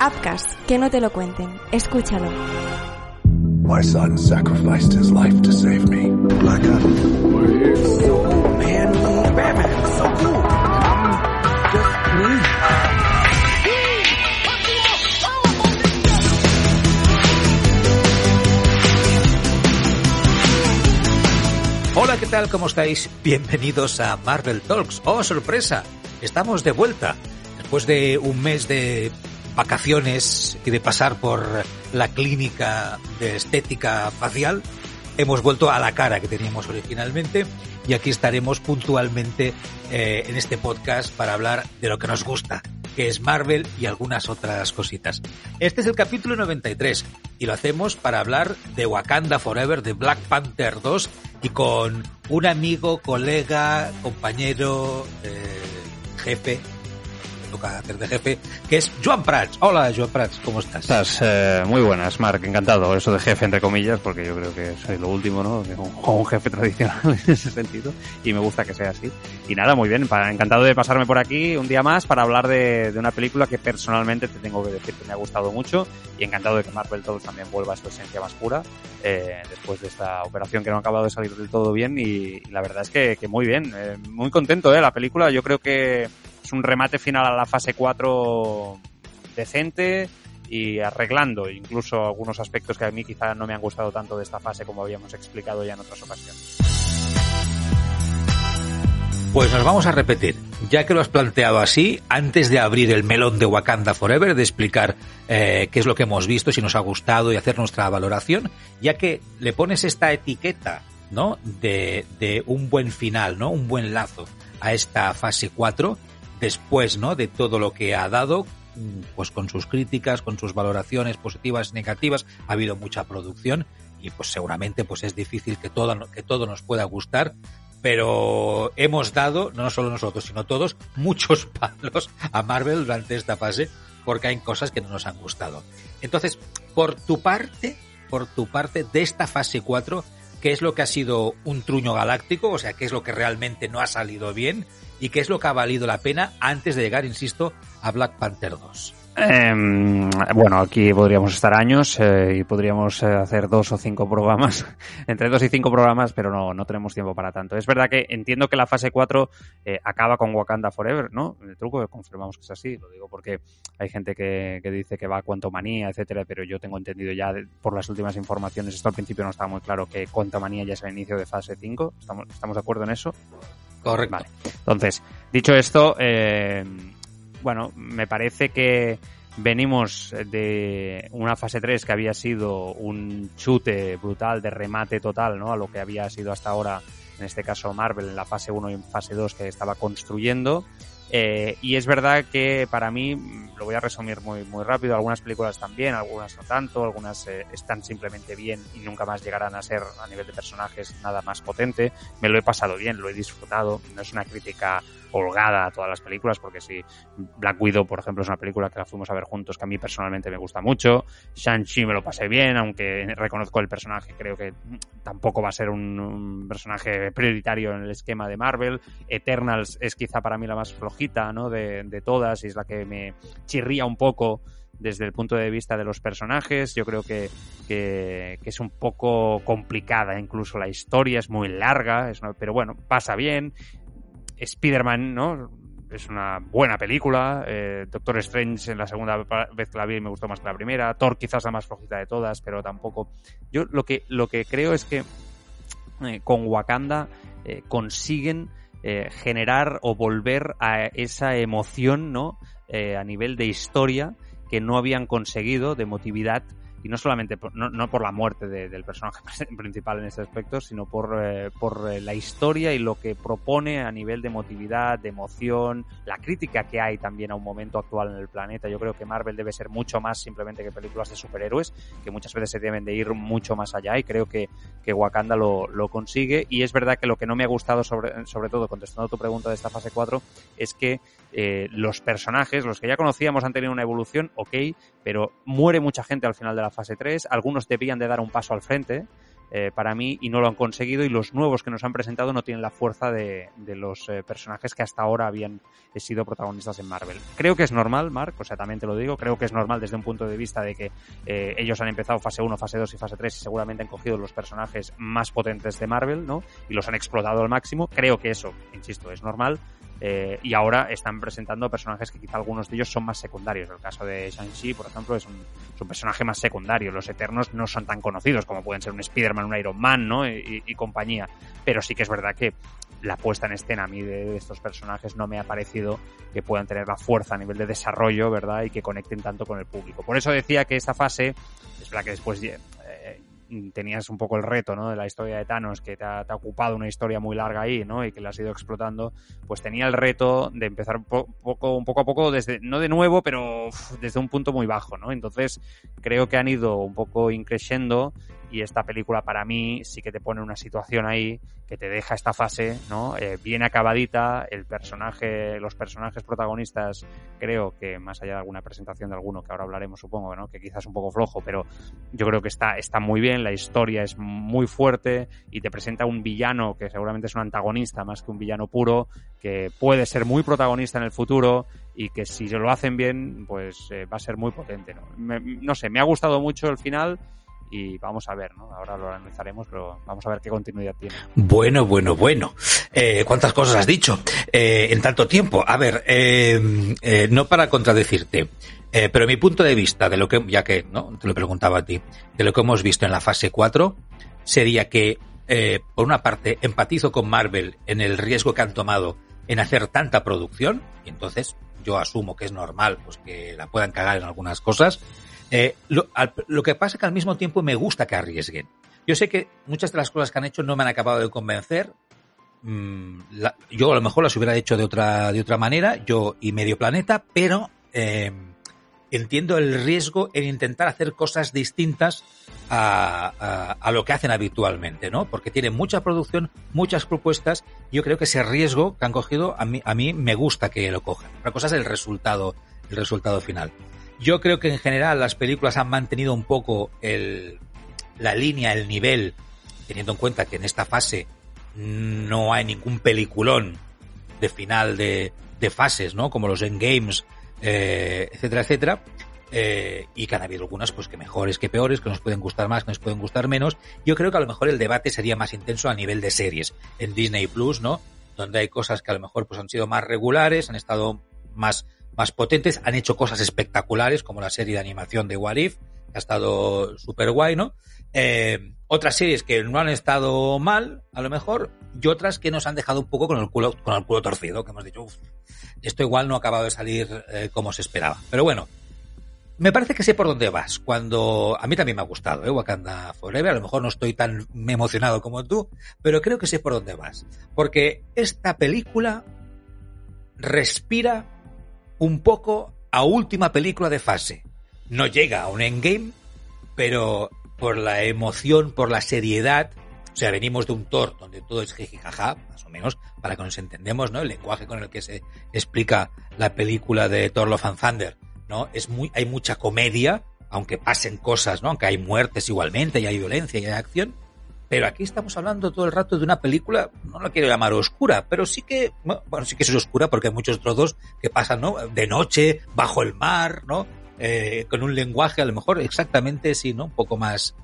Upcast, que no te lo cuenten. Escúchalo. My son sacrificed his life to save me. Black Adam. So cool, man. Batman, so cool. I'm just me. Hola, ¿qué tal? ¿Cómo estáis? Bienvenidos a Marvel Talks. ¡Oh, sorpresa! Estamos de vuelta. Después de un mes de vacaciones y de pasar por la clínica de estética facial, hemos vuelto a la cara que teníamos originalmente y aquí estaremos puntualmente eh, en este podcast para hablar de lo que nos gusta, que es Marvel y algunas otras cositas. Este es el capítulo 93 y lo hacemos para hablar de Wakanda Forever, de Black Panther 2 y con un amigo, colega, compañero, eh, jefe, toca hacer de jefe, que es Joan Prats. Hola, Joan Prats, ¿cómo estás? Estás eh, muy buenas, Mark, encantado. Eso de jefe, entre comillas, porque yo creo que soy lo último, ¿no? Un, un jefe tradicional en ese sentido. Y me gusta que sea así. Y nada, muy bien. Para, encantado de pasarme por aquí un día más para hablar de, de, una película que personalmente te tengo que decir que me ha gustado mucho. Y encantado de que Marvel Todos también vuelva a su esencia más pura. Eh, después de esta operación que no ha acabado de salir del todo bien. Y, y la verdad es que, que muy bien. Eh, muy contento, ¿eh? La película, yo creo que es un remate final a la fase 4 decente y arreglando incluso algunos aspectos que a mí quizá no me han gustado tanto de esta fase como habíamos explicado ya en otras ocasiones. Pues nos vamos a repetir, ya que lo has planteado así, antes de abrir el melón de Wakanda Forever, de explicar eh, qué es lo que hemos visto, si nos ha gustado y hacer nuestra valoración, ya que le pones esta etiqueta, ¿no? De, de un buen final, ¿no? Un buen lazo a esta fase 4, después, ¿no? De todo lo que ha dado, pues con sus críticas, con sus valoraciones positivas negativas, ha habido mucha producción y pues seguramente pues es difícil que todo, que todo nos pueda gustar, pero hemos dado, no solo nosotros, sino todos, muchos palos a Marvel durante esta fase porque hay cosas que no nos han gustado. Entonces, por tu parte, por tu parte de esta fase 4, ¿qué es lo que ha sido un truño galáctico? O sea, ¿qué es lo que realmente no ha salido bien? ¿Y qué es lo que ha valido la pena antes de llegar, insisto, a Black Panther 2? Eh, bueno, aquí podríamos estar años eh, y podríamos eh, hacer dos o cinco programas, entre dos y cinco programas, pero no, no tenemos tiempo para tanto. Es verdad que entiendo que la fase 4 eh, acaba con Wakanda Forever, ¿no? El truco confirmamos que es así, lo digo porque hay gente que, que dice que va a Quantumania, etcétera, pero yo tengo entendido ya por las últimas informaciones, esto al principio no estaba muy claro, que Quantumania ya es el inicio de fase 5. ¿Estamos, ¿Estamos de acuerdo en eso? Correcto. Vale. Entonces, dicho esto, eh, bueno, me parece que venimos de una fase 3 que había sido un chute brutal de remate total, ¿no? A lo que había sido hasta ahora, en este caso Marvel, en la fase 1 y en fase 2 que estaba construyendo. Eh, y es verdad que para mí, lo voy a resumir muy, muy rápido, algunas películas también, algunas no tanto, algunas eh, están simplemente bien y nunca más llegarán a ser a nivel de personajes nada más potente. Me lo he pasado bien, lo he disfrutado, no es una crítica holgada a todas las películas, porque si Black Widow, por ejemplo, es una película que la fuimos a ver juntos, que a mí personalmente me gusta mucho, Shang-Chi me lo pasé bien, aunque reconozco el personaje, creo que tampoco va a ser un, personaje prioritario en el esquema de Marvel, Eternals es quizá para mí la más flojita, ¿no? De, de todas, y es la que me chirría un poco desde el punto de vista de los personajes. Yo creo que, que, que es un poco complicada, incluso la historia es muy larga, es una, pero bueno, pasa bien. Spider-Man, ¿no? Es una buena película. Eh, Doctor Strange en la segunda vez que la vi me gustó más que la primera. Thor quizás la más flojita de todas, pero tampoco. Yo lo que, lo que creo es que eh, con Wakanda eh, consiguen generar o volver a esa emoción, ¿no? A nivel de historia que no habían conseguido, de emotividad, y no solamente por, no, por la muerte de, del personaje principal en este aspecto, sino por, eh, por eh, la historia y lo que propone a nivel de emotividad, de emoción, la crítica que hay también a un momento actual en el planeta. Yo creo que Marvel debe ser mucho más simplemente que películas de superhéroes, que muchas veces se deben de ir mucho más allá y creo que, que Wakanda lo, lo consigue. Y es verdad que lo que no me ha gustado, sobre, sobre todo contestando a tu pregunta de esta fase 4, es que eh, los personajes, los que ya conocíamos, han tenido una evolución, ok, pero muere mucha gente al final de la fase 3, algunos debían de dar un paso al frente, eh, para mí y no lo han conseguido y los nuevos que nos han presentado no tienen la fuerza de, los eh, personajes que hasta ahora habían sido protagonistas en Marvel. Creo que es normal, Mark, o sea, también te lo digo, creo que es normal desde un punto de vista de que eh, ellos han empezado fase 1, fase 2 y fase 3 y seguramente han cogido los personajes más potentes de Marvel, ¿no? Y los han explotado al máximo. Creo que eso, insisto, es normal. Eh, y ahora están presentando personajes que quizá algunos de ellos son más secundarios. El caso de Shang-Chi, por ejemplo, es un, personaje más secundario. Los Eternos no son tan conocidos como pueden ser un Spider-Man, un Iron Man, ¿no? Y, y, compañía. Pero sí que es verdad que la puesta en escena a mí de, de, estos personajes no me ha parecido que puedan tener la fuerza a nivel de desarrollo, ¿verdad? Y que conecten tanto con el público. Por eso decía que esta fase, es verdad que después tenías un poco el reto, ¿no? De la historia de Thanos, que te ha, ocupado una historia muy larga ahí, ¿no? Y que la has ido explotando, pues tenía el reto de empezar un po poco, un poco a poco desde, no de nuevo, pero desde un punto muy bajo, ¿no? Entonces, creo que han ido un poco increciendo y esta película para mí sí que te pone una situación ahí que te deja esta fase, ¿no? Eh, bien acabadita, el personaje, los personajes protagonistas, creo que más allá de alguna presentación de alguno, que ahora hablaremos supongo, ¿no? Que quizás un poco flojo, pero yo creo que está, está muy bien, la historia es muy fuerte y te presenta un villano que seguramente es un antagonista más que un villano puro, que puede ser muy protagonista en el futuro y que si lo hacen bien, pues eh, va a ser muy potente, ¿no? No sé, me ha gustado mucho el final, y vamos a ver, ¿no? Ahora lo analizaremos, pero vamos a ver qué continuidad tiene. Bueno, bueno, bueno. Eh, ¿Cuántas cosas has dicho eh, en tanto tiempo? A ver, eh, eh, no para contradecirte, eh, pero mi punto de vista de lo que, ya que no te lo preguntaba a ti, de lo que hemos visto en la fase 4, sería que, eh, por una parte, empatizo con Marvel en el riesgo que han tomado en hacer tanta producción, y entonces yo asumo que es normal pues que la puedan cagar en algunas cosas, eh, lo, que pasa es que al mismo tiempo me gusta que arriesguen. Yo sé que muchas de las cosas que han hecho no me han acabado de convencer. Mm, la, yo a lo mejor las hubiera hecho de otra, de otra manera, yo y medio planeta, pero eh, entiendo el riesgo en intentar hacer cosas distintas a, a, lo que hacen habitualmente, ¿no? Porque tienen mucha producción, muchas propuestas. Yo creo que ese riesgo que han cogido, a mí, a mí me gusta que lo cojan. Otra cosa es el resultado, el resultado final. Yo creo que en general las películas han mantenido un poco el, la línea, el nivel, teniendo en cuenta que en esta fase no hay ningún peliculón de final de, de fases, ¿no? Como los endgames, eh, etcétera, etcétera. Eh, y que han habido algunas pues que mejores que peores, que nos pueden gustar más, que nos pueden gustar menos. Yo creo que a lo mejor el debate sería más intenso a nivel de series en Disney Plus, ¿no? Donde hay cosas que a lo mejor pues han sido más regulares, han estado más más potentes, han hecho cosas espectaculares, como la serie de animación de What If, que ha estado súper guay, ¿no? Eh, otras series que no han estado mal, a lo mejor, y otras que nos han dejado un poco con el culo, con el culo torcido, que hemos dicho, uff, esto igual no ha acabado de salir eh, como se esperaba. Pero bueno, me parece que sé por dónde vas. Cuando a mí también me ha gustado, ¿eh? Wakanda Forever. A lo mejor no estoy tan emocionado como tú, pero creo que sé por dónde vas. Porque esta película respira un poco a última película de fase. No llega a un endgame, pero por la emoción, por la seriedad, o sea, venimos de un Thor donde todo es jijijaja, más o menos, para que nos entendemos, ¿no? El lenguaje con el que se explica la película de Thor Love and Thunder, ¿no? Es muy, hay mucha comedia, aunque pasen cosas, ¿no? Aunque hay muertes igualmente, y hay violencia y hay acción, pero aquí estamos hablando todo el rato de una película, no la quiero llamar oscura, pero sí que, bueno, sí que es oscura porque hay muchos trozos que pasan, ¿no? De noche, bajo el mar, ¿no? Eh, con un lenguaje a lo mejor exactamente, sí, ¿no? Un poco más,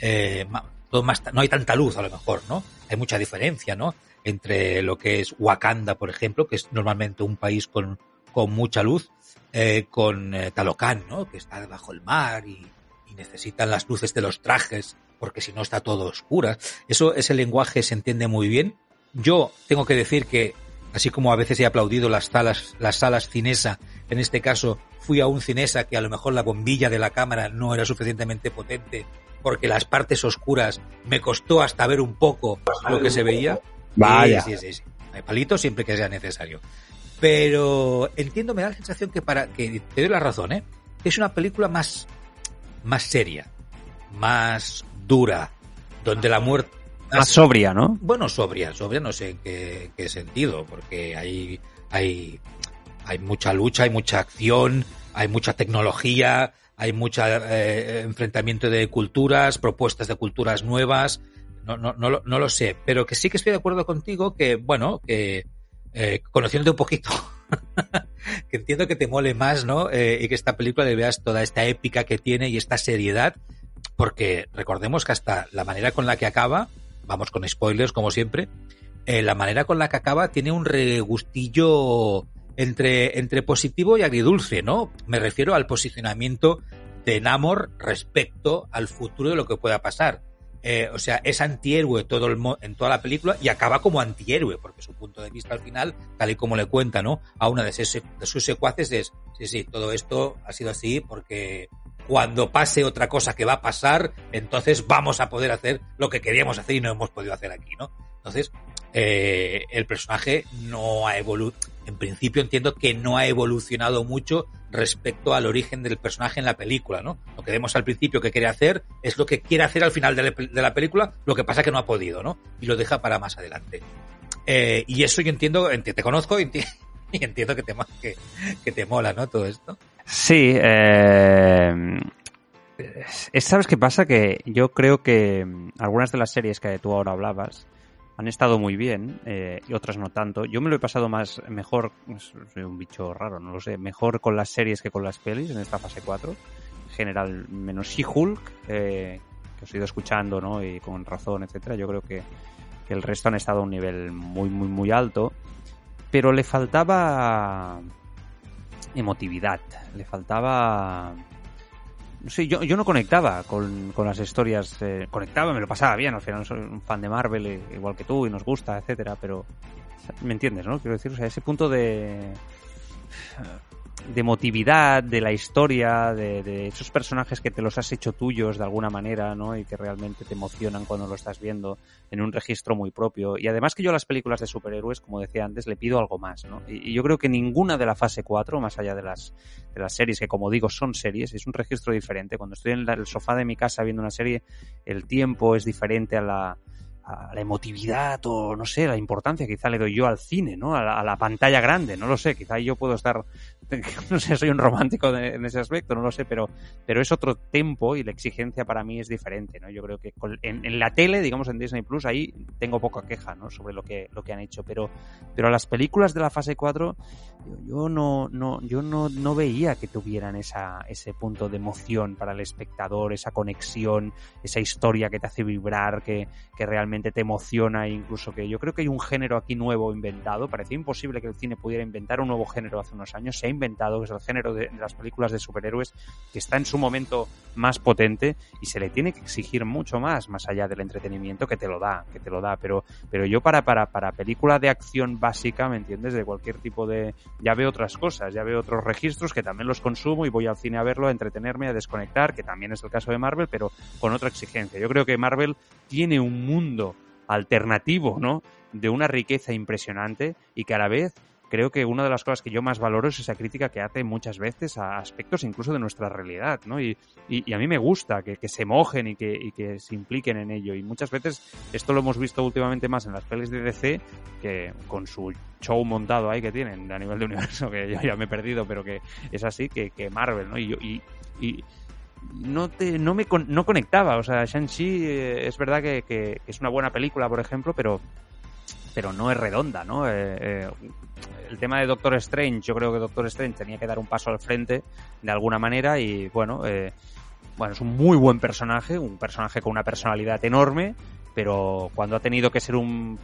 eh, todo más, no hay tanta luz a lo mejor, ¿no? Hay mucha diferencia, ¿no? Entre lo que es Wakanda, por ejemplo, que es normalmente un país con, con mucha luz, eh, con eh, Talocan, ¿no? Que está debajo del mar y necesitan las luces de los trajes porque si no está todo oscura. Eso, ese lenguaje se entiende muy bien. Yo tengo que decir que, así como a veces he aplaudido las salas, las salas cinesa, en este caso fui a un cinesa que a lo mejor la bombilla de la cámara no era suficientemente potente porque las partes oscuras me costó hasta ver un poco lo que se veía. Vaya. Sí, sí, sí. Hay palitos siempre que sea necesario. Pero entiendo, me da la sensación que para, que te doy la razón, ¿eh? Es una película más, más seria, más dura, donde la muerte... Más sobria, ¿no? Bueno, sobria, sobria no sé en qué, qué sentido, porque hay, hay, hay mucha lucha, hay mucha acción, hay mucha tecnología, hay mucho eh, enfrentamiento de culturas, propuestas de culturas nuevas, no, no, no, lo, no lo sé, pero que sí que estoy de acuerdo contigo que, bueno, que eh, conociéndote un poquito, que entiendo que te mole más, ¿no? Eh, y que esta película le veas toda esta épica que tiene y esta seriedad, porque recordemos que hasta la manera con la que acaba, vamos con spoilers como siempre, eh, la manera con la que acaba tiene un regustillo entre, entre positivo y agridulce, ¿no? Me refiero al posicionamiento de Namor respecto al futuro de lo que pueda pasar. Eh, o sea, es antihéroe todo el en toda la película y acaba como antihéroe, porque su punto de vista al final, tal y como le cuenta, ¿no? A una de sus secuaces es, sí, sí, todo esto ha sido así porque cuando pase otra cosa que va a pasar, entonces vamos a poder hacer lo que queríamos hacer y no hemos podido hacer aquí, ¿no? Entonces, eh, el personaje no ha evolucionado, en principio entiendo que no ha evolucionado mucho respecto al origen del personaje en la película, ¿no? Lo que vemos al principio que quiere hacer es lo que quiere hacer al final de la, película, lo que pasa que no ha podido, ¿no? Y lo deja para más adelante. Eh, y eso yo entiendo, te conozco y, entiendo te, que te mola, ¿no? Todo esto. Sí, eh, ¿sabes qué pasa? Que yo creo que algunas de las series que tú ahora hablabas han estado muy bien eh, y otras no tanto. Yo me lo he pasado más, mejor, soy un bicho raro, no lo sé, mejor con las series que con las pelis en esta fase 4. En general, menos She-Hulk, eh, que os he ido escuchando, ¿no? Y con razón, etcétera. Yo creo que, que el resto han estado a un nivel muy, muy, muy alto. Pero le faltaba emotividad, le faltaba... No sé, yo, yo no conectaba con, con las historias, eh, conectaba, me lo pasaba bien, al final soy un fan de Marvel, eh, igual que tú, y nos gusta, etcétera, pero me entiendes, ¿no? Quiero decir, o sea, ese punto de de emotividad, de la historia, de, esos personajes que te los has hecho tuyos de alguna manera, ¿no? Y que realmente te emocionan cuando lo estás viendo en un registro muy propio. Y además que yo a las películas de superhéroes, como decía antes, le pido algo más, ¿no? Y, yo creo que ninguna de la fase 4, más allá de las, de las series, que como digo son series, es un registro diferente. Cuando estoy en el sofá de mi casa viendo una serie, el tiempo es diferente a la, a la emotividad o no sé, la importancia quizá le doy yo al cine, ¿no? A la, pantalla grande, no lo sé, quizá yo puedo estar, no sé, soy un romántico en ese aspecto, no lo sé, pero, pero es otro tempo y la exigencia para mí es diferente, ¿no? Yo creo que en, la tele, digamos en Disney Plus, ahí tengo poca queja, ¿no? Sobre lo que, lo que han hecho, pero, pero las películas de la fase 4, yo, no, no, yo no, no veía que tuvieran esa, ese punto de emoción para el espectador, esa conexión, esa historia que te hace vibrar, que, que realmente te emociona, incluso que yo creo que hay un género aquí nuevo inventado. Parecía imposible que el cine pudiera inventar un nuevo género hace unos años. Se ha inventado, que es el género de, las películas de superhéroes, que está en su momento más potente y se le tiene que exigir mucho más, más allá del entretenimiento que te lo da, que te lo da. Pero, pero yo para, para, para película de acción básica, ¿me entiendes? De cualquier tipo de... Ya veo otras cosas, ya veo otros registros que también los consumo y voy al cine a verlo, a entretenerme, a desconectar, que también es el caso de Marvel, pero con otra exigencia. Yo creo que Marvel tiene un mundo alternativo, ¿no? De una riqueza impresionante y que a la vez creo que una de las cosas que yo más valoro es esa crítica que hace muchas veces a aspectos incluso de nuestra realidad, ¿no? Y, y, a mí me gusta que, que se mojen y que, y que, se impliquen en ello. Y muchas veces esto lo hemos visto últimamente más en las pelis de DC, que con su show montado ahí que tienen a nivel de universo, que yo ya me he perdido, pero que es así, que, que Marvel, ¿no? Y, y, no te no me no conectaba. O sea Shang-Chi eh, es verdad que, es una buena película por ejemplo pero pero no es redonda no eh, eh, el tema de Doctor Strange yo creo que Doctor Strange tenía que dar un paso al frente de alguna manera y bueno bueno es un muy buen personaje un personaje con una personalidad enorme pero cuando ha tenido que ser un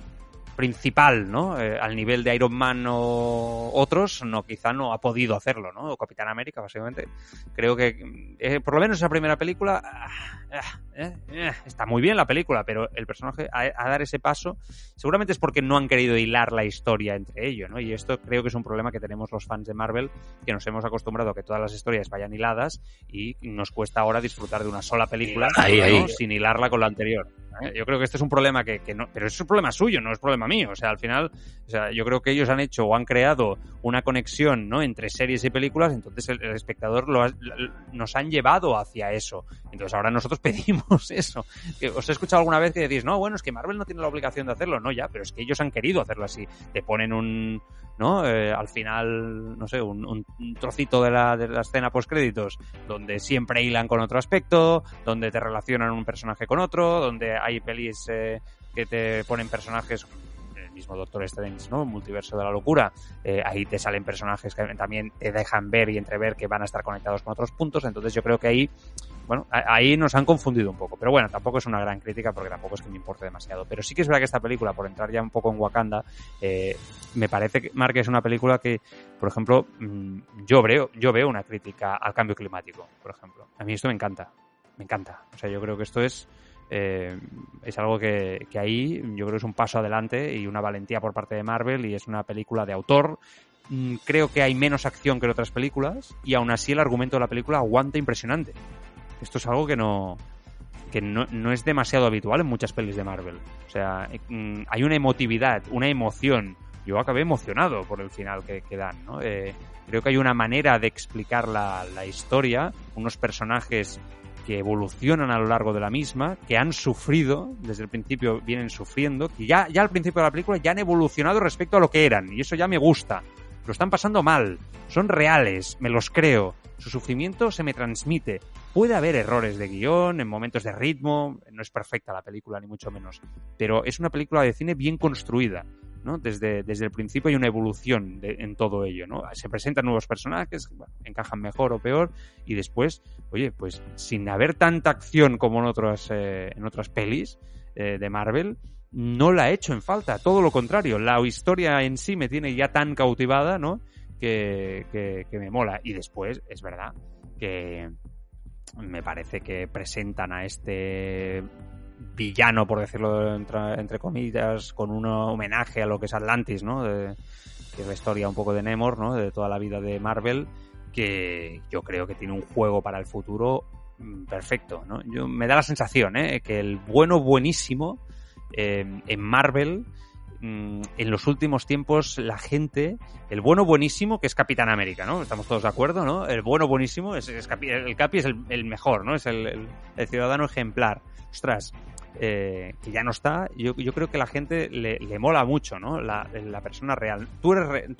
principal, ¿no? Eh, al nivel de Iron Man o otros, no, quizá no ha podido hacerlo, ¿no? O Capitán América, básicamente. Creo que, eh, por lo menos esa primera película, ah, eh, está muy bien la película, pero el personaje a, dar ese paso, seguramente es porque no han querido hilar la historia entre ellos, ¿no? Y esto creo que es un problema que tenemos los fans de Marvel, que nos hemos acostumbrado a que todas las historias vayan hiladas y nos cuesta ahora disfrutar de una sola película sin hilarla con la anterior. Yo creo que este es un problema que, que no, pero es un problema suyo, no es problema mío. O sea, al final, o sea, yo creo que ellos han hecho o han creado una conexión, ¿no? Entre series y películas, entonces el, espectador lo nos han llevado hacia eso. Entonces ahora nosotros pedimos eso. Os he escuchado alguna vez que decís, no, bueno, es que Marvel no tiene la obligación de hacerlo, no, ya, pero es que ellos han querido hacerlo así. Te ponen un, ¿no? Eh, al final, no sé, un, un trocito de la, de la escena post créditos donde siempre hilan con otro aspecto, donde te relacionan un personaje con otro, donde hay pelis eh, que te ponen personajes el mismo Doctor Strange, ¿no? Multiverso de la locura. Eh, ahí te salen personajes que también te dejan ver y entrever que van a estar conectados con otros puntos. Entonces yo creo que ahí, bueno, ahí nos han confundido un poco. Pero bueno, tampoco es una gran crítica porque tampoco es que me importe demasiado. Pero sí que es verdad que esta película, por entrar ya un poco en Wakanda, eh, me parece que Mark es una película que, por ejemplo, mm, yo veo, yo veo una crítica al cambio climático, por ejemplo. A mí esto me encanta. Me encanta. O sea, yo creo que esto es eh, es algo que, que, ahí yo creo que es un paso adelante y una valentía por parte de Marvel y es una película de autor. Mm, creo que hay menos acción que en otras películas y aún así el argumento de la película aguanta impresionante. Esto es algo que no que no, no es demasiado habitual en muchas pelis de Marvel. O sea, mm, hay una emotividad, una emoción. Yo acabé emocionado por el final que, dan, ¿no? Eh, creo que hay una manera de explicar la, la historia, unos personajes que evolucionan a lo largo de la misma, que han sufrido, desde el principio vienen sufriendo, que ya, ya al principio de la película ya han evolucionado respecto a lo que eran, y eso ya me gusta. Lo están pasando mal, son reales, me los creo, su sufrimiento se me transmite. Puede haber errores de guion, en momentos de ritmo, no es perfecta la película, ni mucho menos, pero es una película de cine bien construida. ¿No? Desde, desde el principio hay una evolución en todo ello, ¿no? Se presentan nuevos personajes, encajan mejor o peor, y después, oye, pues sin haber tanta acción como en otras, eh, en otras pelis eh, de Marvel, no la he hecho en falta, todo lo contrario, la historia en sí me tiene ya tan cautivada, ¿no? Que, que, que me mola. Y después, es verdad, que me parece que presentan a este villano, por decirlo entre, comillas, con un homenaje a lo que es Atlantis, ¿no? De, que es la historia un poco de Nemor, ¿no? De toda la vida de Marvel, que yo creo que tiene un juego para el futuro perfecto, ¿no? Yo, me da la sensación, ¿eh? Que el bueno buenísimo eh, en Marvel en los últimos tiempos la gente, el bueno buenísimo, que es Capitán América, ¿no? Estamos todos de acuerdo, ¿no? El bueno buenísimo, es, Capi, el Capi es el, mejor, ¿no? Es el, ciudadano ejemplar. Ostras, eh, que ya no está, yo, yo, creo que la gente le, mola mucho, ¿no? La, persona real. Tú eres, re,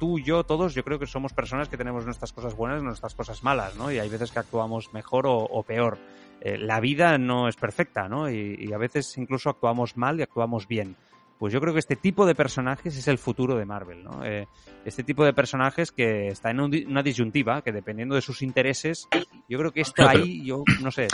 tú, yo, todos, yo creo que somos personas que tenemos nuestras cosas buenas y nuestras cosas malas, ¿no? Y hay veces que actuamos mejor o, peor. Eh, la vida no es perfecta, ¿no? Y a veces incluso actuamos mal y actuamos bien pues yo creo que este tipo de personajes es el futuro de Marvel, ¿no? Eh, este tipo de personajes que está en un, una disyuntiva, que dependiendo de sus intereses, yo creo que esto no, ahí, yo no sé.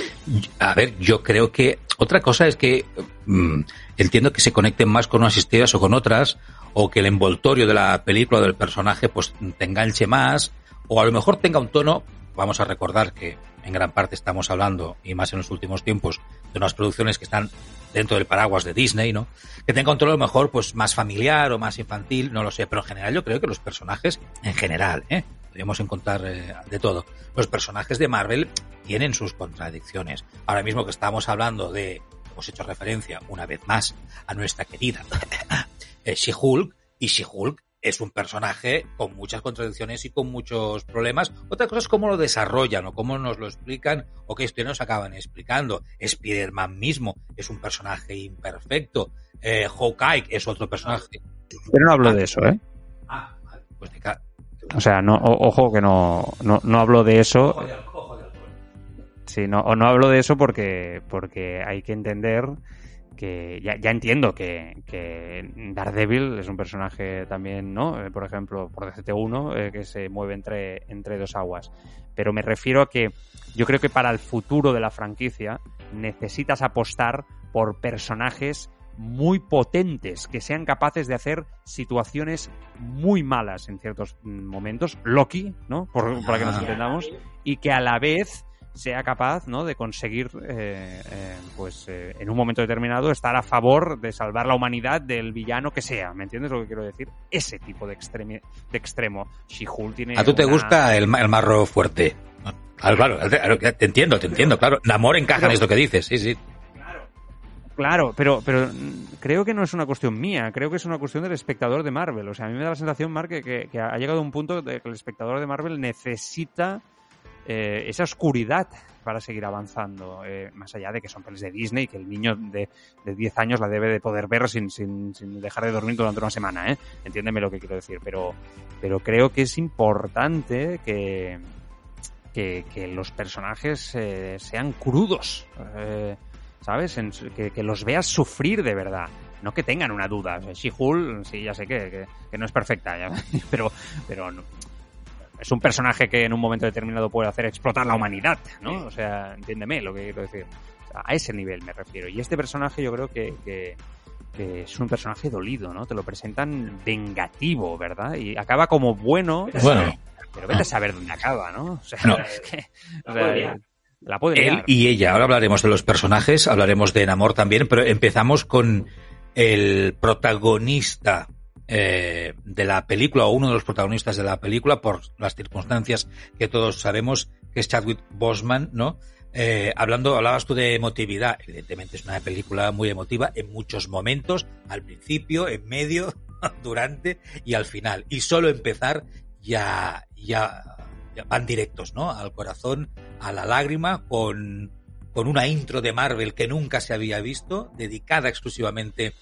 A ver, yo creo que otra cosa es que mmm, entiendo que se conecten más con unas historias o con otras, o que el envoltorio de la película o del personaje pues te enganche más, o a lo mejor tenga un tono, vamos a recordar que en gran parte estamos hablando, y más en los últimos tiempos, de unas producciones que están dentro del paraguas de Disney, ¿no? Que tenga un tono mejor, pues más familiar o más infantil, no lo sé, pero en general yo creo que los personajes, en general, ¿eh? Podríamos encontrar eh, de todo. Los personajes de Marvel tienen sus contradicciones. Ahora mismo que estamos hablando de, hemos hecho referencia una vez más a nuestra querida eh, She-Hulk, y She-Hulk es un personaje con muchas contradicciones y con muchos problemas. Otra cosa es cómo lo desarrollan o cómo nos lo explican o qué historia nos acaban explicando. Spider-Man mismo es un personaje imperfecto. Eh, Hawkeye es otro personaje. Pero no hablo de eso, ¿eh? Ah, pues de O sea, no, ojo que no, no, no hablo de eso. Ojo de, ojo de sí, no, no hablo de eso porque, porque hay que entender que ya, ya entiendo que, que, Daredevil es un personaje también, ¿no? Eh, por ejemplo, por DCT1, eh, que se mueve entre, entre dos aguas. Pero me refiero a que yo creo que para el futuro de la franquicia necesitas apostar por personajes muy potentes, que sean capaces de hacer situaciones muy malas en ciertos momentos. Loki, ¿no? Por, para que nos entendamos. Y que a la vez sea capaz ¿no? de conseguir, eh, eh, pues eh, en un momento determinado, estar a favor de salvar la humanidad del villano que sea. ¿Me entiendes lo que quiero decir? Ese tipo de, extremi de extremo. She-Hulk tiene. ¿A tú te una... gusta el, el, marro fuerte? Ah, claro, te entiendo, te entiendo, claro. Namor encaja en esto que dices, sí, sí. Claro, claro, pero, pero creo que no es una cuestión mía, creo que es una cuestión del espectador de Marvel. O sea, a mí me da la sensación, Mark, que, que, que ha llegado a un punto de que el espectador de Marvel necesita eh, esa oscuridad para seguir avanzando, eh, más allá de que son pelis de Disney, que el niño de, de 10 años la debe de poder ver sin, sin, sin, dejar de dormir durante una semana, ¿eh? Entiéndeme lo que quiero decir, pero, pero creo que es importante que, que, que los personajes eh, sean crudos. ¿sabes? que, los veas sufrir de verdad. No que tengan una duda. She-Hulk, sí, ya sé que, que, no es perfecta, pero, pero es un personaje que en un momento determinado puede hacer explotar la humanidad, ¿no? O sea, entiéndeme lo que quiero decir. a ese nivel me refiero. Y este personaje yo creo que, que, es un personaje dolido, ¿no? Te lo presentan vengativo, ¿verdad? Y acaba como bueno. Bueno. Pero vete a saber dónde acaba, ¿no? O sea, es que... la puede Él y ella. Ahora hablaremos de los personajes, hablaremos de Enamor también, pero empezamos con el protagonista eh, de la película o uno de los protagonistas de la película por las circunstancias que todos sabemos que es Chadwick Boseman, ¿no? Eh, hablando, hablabas tú de emotividad. Evidentemente es una película muy emotiva en muchos momentos, al principio, en medio, durante y al final. Y solo empezar ya, ya, ya van directos, ¿no? Al corazón, a la lágrima, con, con una intro de Marvel que nunca se había visto, dedicada exclusivamente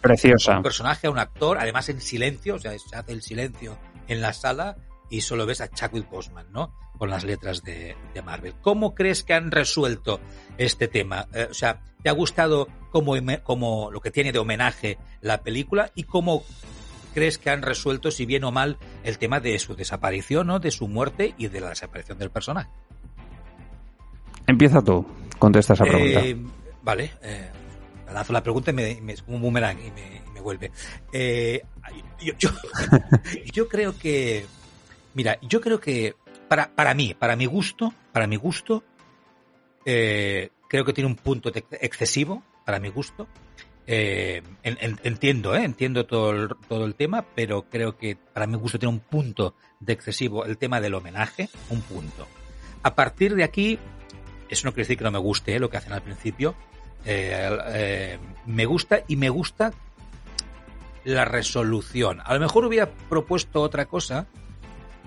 Preciosa. Un personaje, a un actor, además en silencio, o sea, se hace el silencio en la sala y solo ves a Chadwick Boseman, ¿no? Con las letras de, Marvel. ¿Cómo crees que han resuelto este tema? Eh, o sea, ¿te ha gustado como, como lo que tiene de homenaje la película y cómo crees que han resuelto, si bien o mal, el tema de su desaparición, ¿no? De su muerte y de la desaparición del personaje. Empieza tú, contesta esa pregunta. Eh, vale, eh, lanzo la pregunta y me, es como un boomerang y me, vuelve. Eh, yo, creo que, mira, yo creo que para, para mí, para mi gusto, para mi gusto, eh, creo que tiene un punto excesivo, para mi gusto. Eh, entiendo, entiendo todo el, todo el tema, pero creo que para mi gusto tiene un punto de excesivo el tema del homenaje, un punto. A partir de aquí, eso no quiere decir que no me guste lo que hacen al principio, eh, eh, me gusta y me gusta la resolución. A lo mejor hubiera propuesto otra cosa,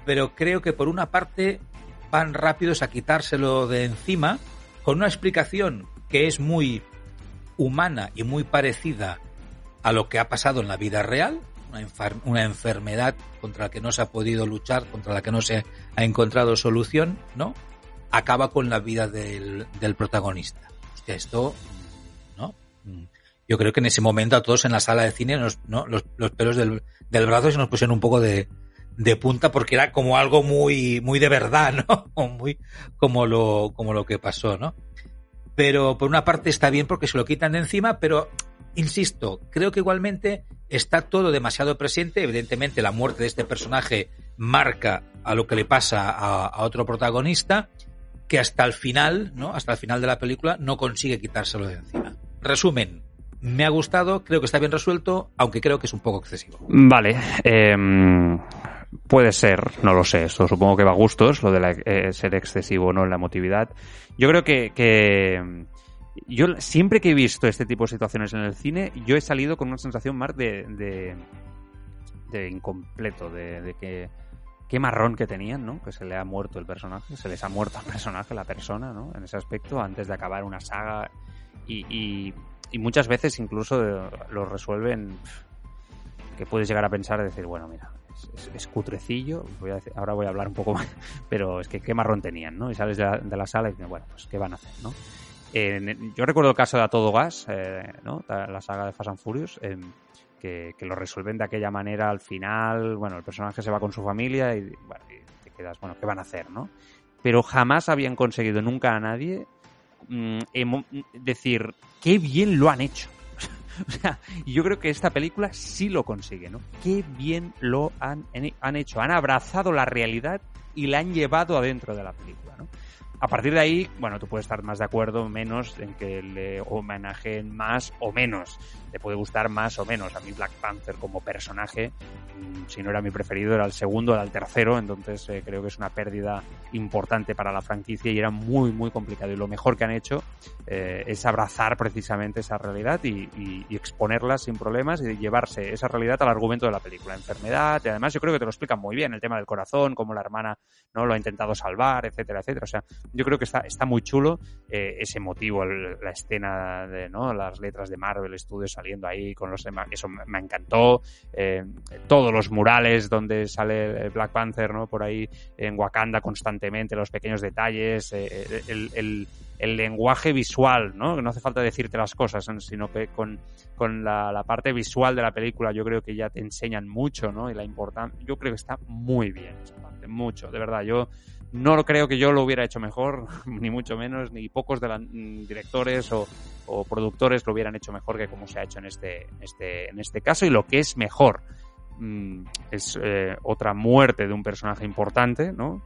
pero creo que por una parte van rápidos a quitárselo de encima con una explicación que es muy humana y muy parecida a lo que ha pasado en la vida real, una, enfermedad contra la que no se ha podido luchar, contra la que no se ha encontrado solución, ¿no? Acaba con la vida del, del protagonista. esto yo creo que en ese momento a todos en la sala de cine los, pelos del, brazo se nos pusieron un poco de, punta porque era como algo muy, muy de verdad, ¿no? muy como lo, que pasó, ¿no? Pero por una parte está bien porque se lo quitan de encima, pero insisto, creo que igualmente está todo demasiado presente. Evidentemente, la muerte de este personaje marca a lo que le pasa a, a, otro protagonista, que hasta el final, ¿no? Hasta el final de la película no consigue quitárselo de encima. Resumen, me ha gustado, creo que está bien resuelto, aunque creo que es un poco excesivo. Vale. Em, puede ser, no lo sé. Esto supongo que va a gustos, lo de eh, ser excesivo o no en la emotividad. Yo creo que, yo siempre que he visto este tipo de situaciones en el cine, yo he salido con una sensación más de, de, incompleto, de, que qué marrón que tenían, ¿no? Que se le ha muerto el personaje, se les ha muerto el personaje, la persona, ¿no? En ese aspecto, antes de acabar una saga y, muchas veces incluso lo resuelven que puedes llegar a pensar, decir, bueno, mira, es, cutrecillo, voy a ahora voy a hablar un poco más, pero es que qué marrón tenían, ¿no? Y sales de la, sala y dices, bueno, pues qué van a hacer, ¿no? yo recuerdo el caso de A Todo Gas, eh, ¿no? La saga de Fast and Furious, em, que, lo resuelven de aquella manera al final, bueno, el personaje se va con su familia y, bueno, y te quedas, bueno, ¿qué van a hacer, no? Pero jamás habían conseguido nunca a nadie Mm, decir, qué bien lo han hecho. o sea, yo creo que esta película sí lo consigue, ¿no? Qué bien lo han, han hecho. Han abrazado la realidad y la han llevado adentro de la película, ¿no? A partir de ahí, bueno, tú puedes estar más de acuerdo menos en que le homenajeen más o menos. Te puede gustar más o menos. A mí Black Panther como personaje, mm, si no era mi preferido, era el segundo, era el tercero, entonces eh, creo que es una pérdida importante para la franquicia y era muy, muy complicado. Y lo mejor que han hecho eh, es abrazar precisamente esa realidad y, exponerla sin problemas y llevarse esa realidad al argumento de la película. Enfermedad, y además yo creo que te lo explican muy bien, el tema del corazón, cómo la hermana no lo ha intentado salvar, etcétera, etcétera. O sea, yo creo que está, está muy chulo eh, ese motivo, la escena de ¿no? las letras de Marvel Studios saliendo ahí con los eso me, encantó. Eh, todos los murales donde sale Black Panther, ¿no? Por ahí en Wakanda constantemente, los pequeños detalles, eh, el, el, el, lenguaje visual, ¿no? Que no hace falta decirte las cosas, sino que con, con la, la, parte visual de la película yo creo que ya te enseñan mucho, ¿no? Y la importancia, yo creo que está muy bien mucho, de verdad. Yo no creo que yo lo hubiera hecho mejor, ni mucho menos, ni pocos de mm, directores o, productores lo hubieran hecho mejor que como se ha hecho en este, este, en este caso. Y lo que es mejor mm, es eh, otra muerte de un personaje importante, ¿no?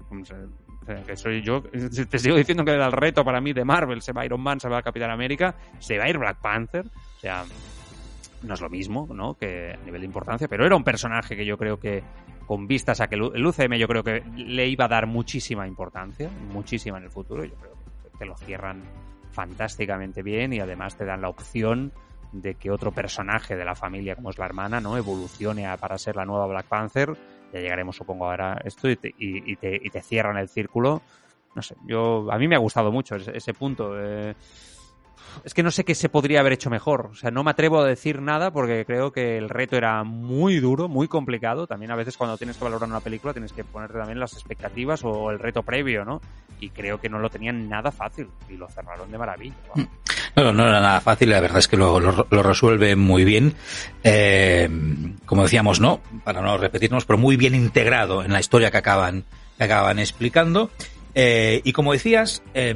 Que soy yo, te sigo diciendo que el reto para mí de Marvel, se va Iron Man, se va Capitán América, se va a ir Black Panther, o sea, no es lo mismo, ¿no? Que a nivel de importancia, pero era un personaje que yo creo que con vistas a que el UCM yo creo que le iba a dar muchísima importancia, muchísima en el futuro, yo creo que te lo cierran fantásticamente bien y además te dan la opción de que otro personaje de la familia como es la hermana no evolucione para ser la nueva Black Panther. Ya llegaremos supongo ahora a esto y te, y, te, y te cierran el círculo. No sé yo a mí me ha gustado mucho ese, ese punto eh, es que no sé qué se podría haber hecho mejor. O sea, no me atrevo a decir nada porque creo que el reto era muy duro, muy complicado. También a veces cuando tienes que valorar una película tienes que ponerte también las expectativas o el reto previo, ¿no? Y creo que no lo tenían nada fácil y lo cerraron de maravilla. Mm. No, no era nada fácil, la verdad es que lo, lo, resuelve muy bien. Eh, como decíamos, ¿no? Para no repetirnos, pero muy bien integrado en la historia que acaban, que acaban explicando. Eh, y como decías, eh,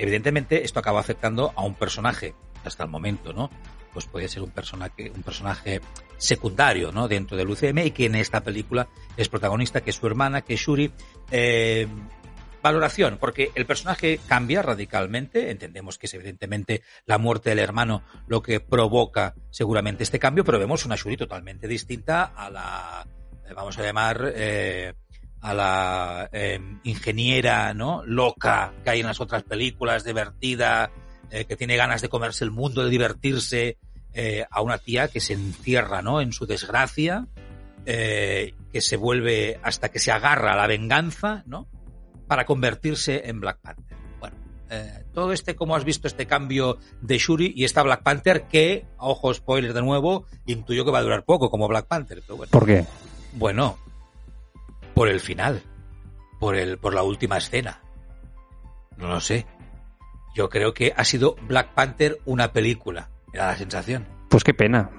Evidentemente, esto acaba afectando a un personaje hasta el momento, ¿no? Pues puede ser un personaje, un personaje secundario, ¿no? Dentro del UCM y que en esta película es protagonista, que es su hermana, que es Shuri. Eh, valoración, porque el personaje cambia radicalmente. Entendemos que es evidentemente la muerte del hermano lo que provoca seguramente este cambio, pero vemos una Shuri totalmente distinta a la, vamos a llamar, eh, a la em, ingeniera, ¿no? Loca que hay en las otras películas, divertida, eh, que tiene ganas de comerse el mundo, de divertirse, eh, a una tía que se encierra, ¿no? En su desgracia, eh, que se vuelve hasta que se agarra a la venganza, ¿no? Para convertirse en Black Panther. Bueno, todo este, como has visto, este cambio de Shuri y esta Black Panther que, ojo, spoiler de nuevo, intuyo que va a durar poco como Black Panther. Pero bueno. ¿Por qué? Bueno, por el final, por el, por la última escena. No lo sé. Yo creo que ha sido Black Panther una película. Era la sensación. Pues qué pena.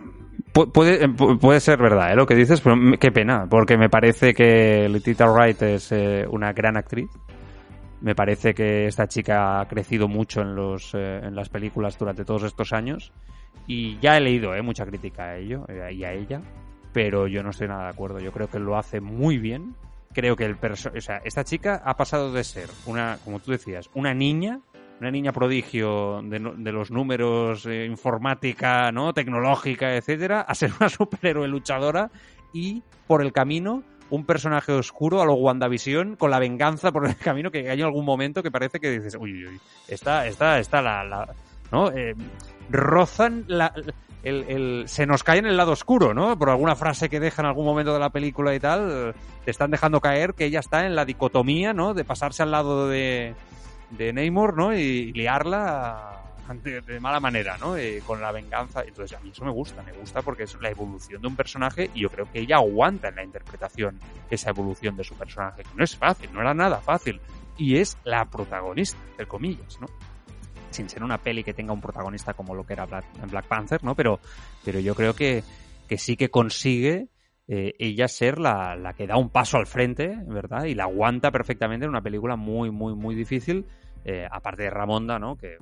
puede, puede ser verdad ¿eh? lo que dices, pero qué pena, porque me parece que Letitia Wright es eh, una gran actriz. Me parece que esta chica ha crecido mucho en, los, eh, en las películas durante todos estos años. Y ya he leído eh, mucha crítica a ello y a ella pero yo no estoy nada de acuerdo. Yo creo que lo hace muy bien. Creo que el perso o sea, esta chica ha pasado de ser una, como tú decías, una niña, una niña prodigio de, de los números, eh, informática, ¿no? tecnológica, etcétera, a ser una superhéroe luchadora y por el camino un personaje oscuro a lo WandaVision con la venganza por el camino que hay algún momento que parece que dices, uy, uy, uy, está, está, está la, la ¿no? Eh, rozan la, el, se nos cae en el lado oscuro, ¿no? Por alguna frase que deja en algún momento de la película y tal, te están dejando caer que ella está en la dicotomía, ¿no? De pasarse al lado de, de Namor, ¿no? Y, liarla de, mala manera, ¿no? Eh, con la venganza. Entonces, a mí eso me gusta, me gusta porque es la evolución de un personaje y yo creo que ella aguanta en la interpretación esa evolución de su personaje, que no es fácil, no era nada fácil. Y es la protagonista, entre comillas, ¿no? Sin ser una peli que tenga un protagonista como lo que era Black, Black Panther, ¿no? Pero, pero yo creo que, que sí que consigue eh, ella ser la, la, que da un paso al frente, ¿verdad? Y la aguanta perfectamente en una película muy, muy, muy difícil. Eh, aparte de Ramonda, ¿no? Que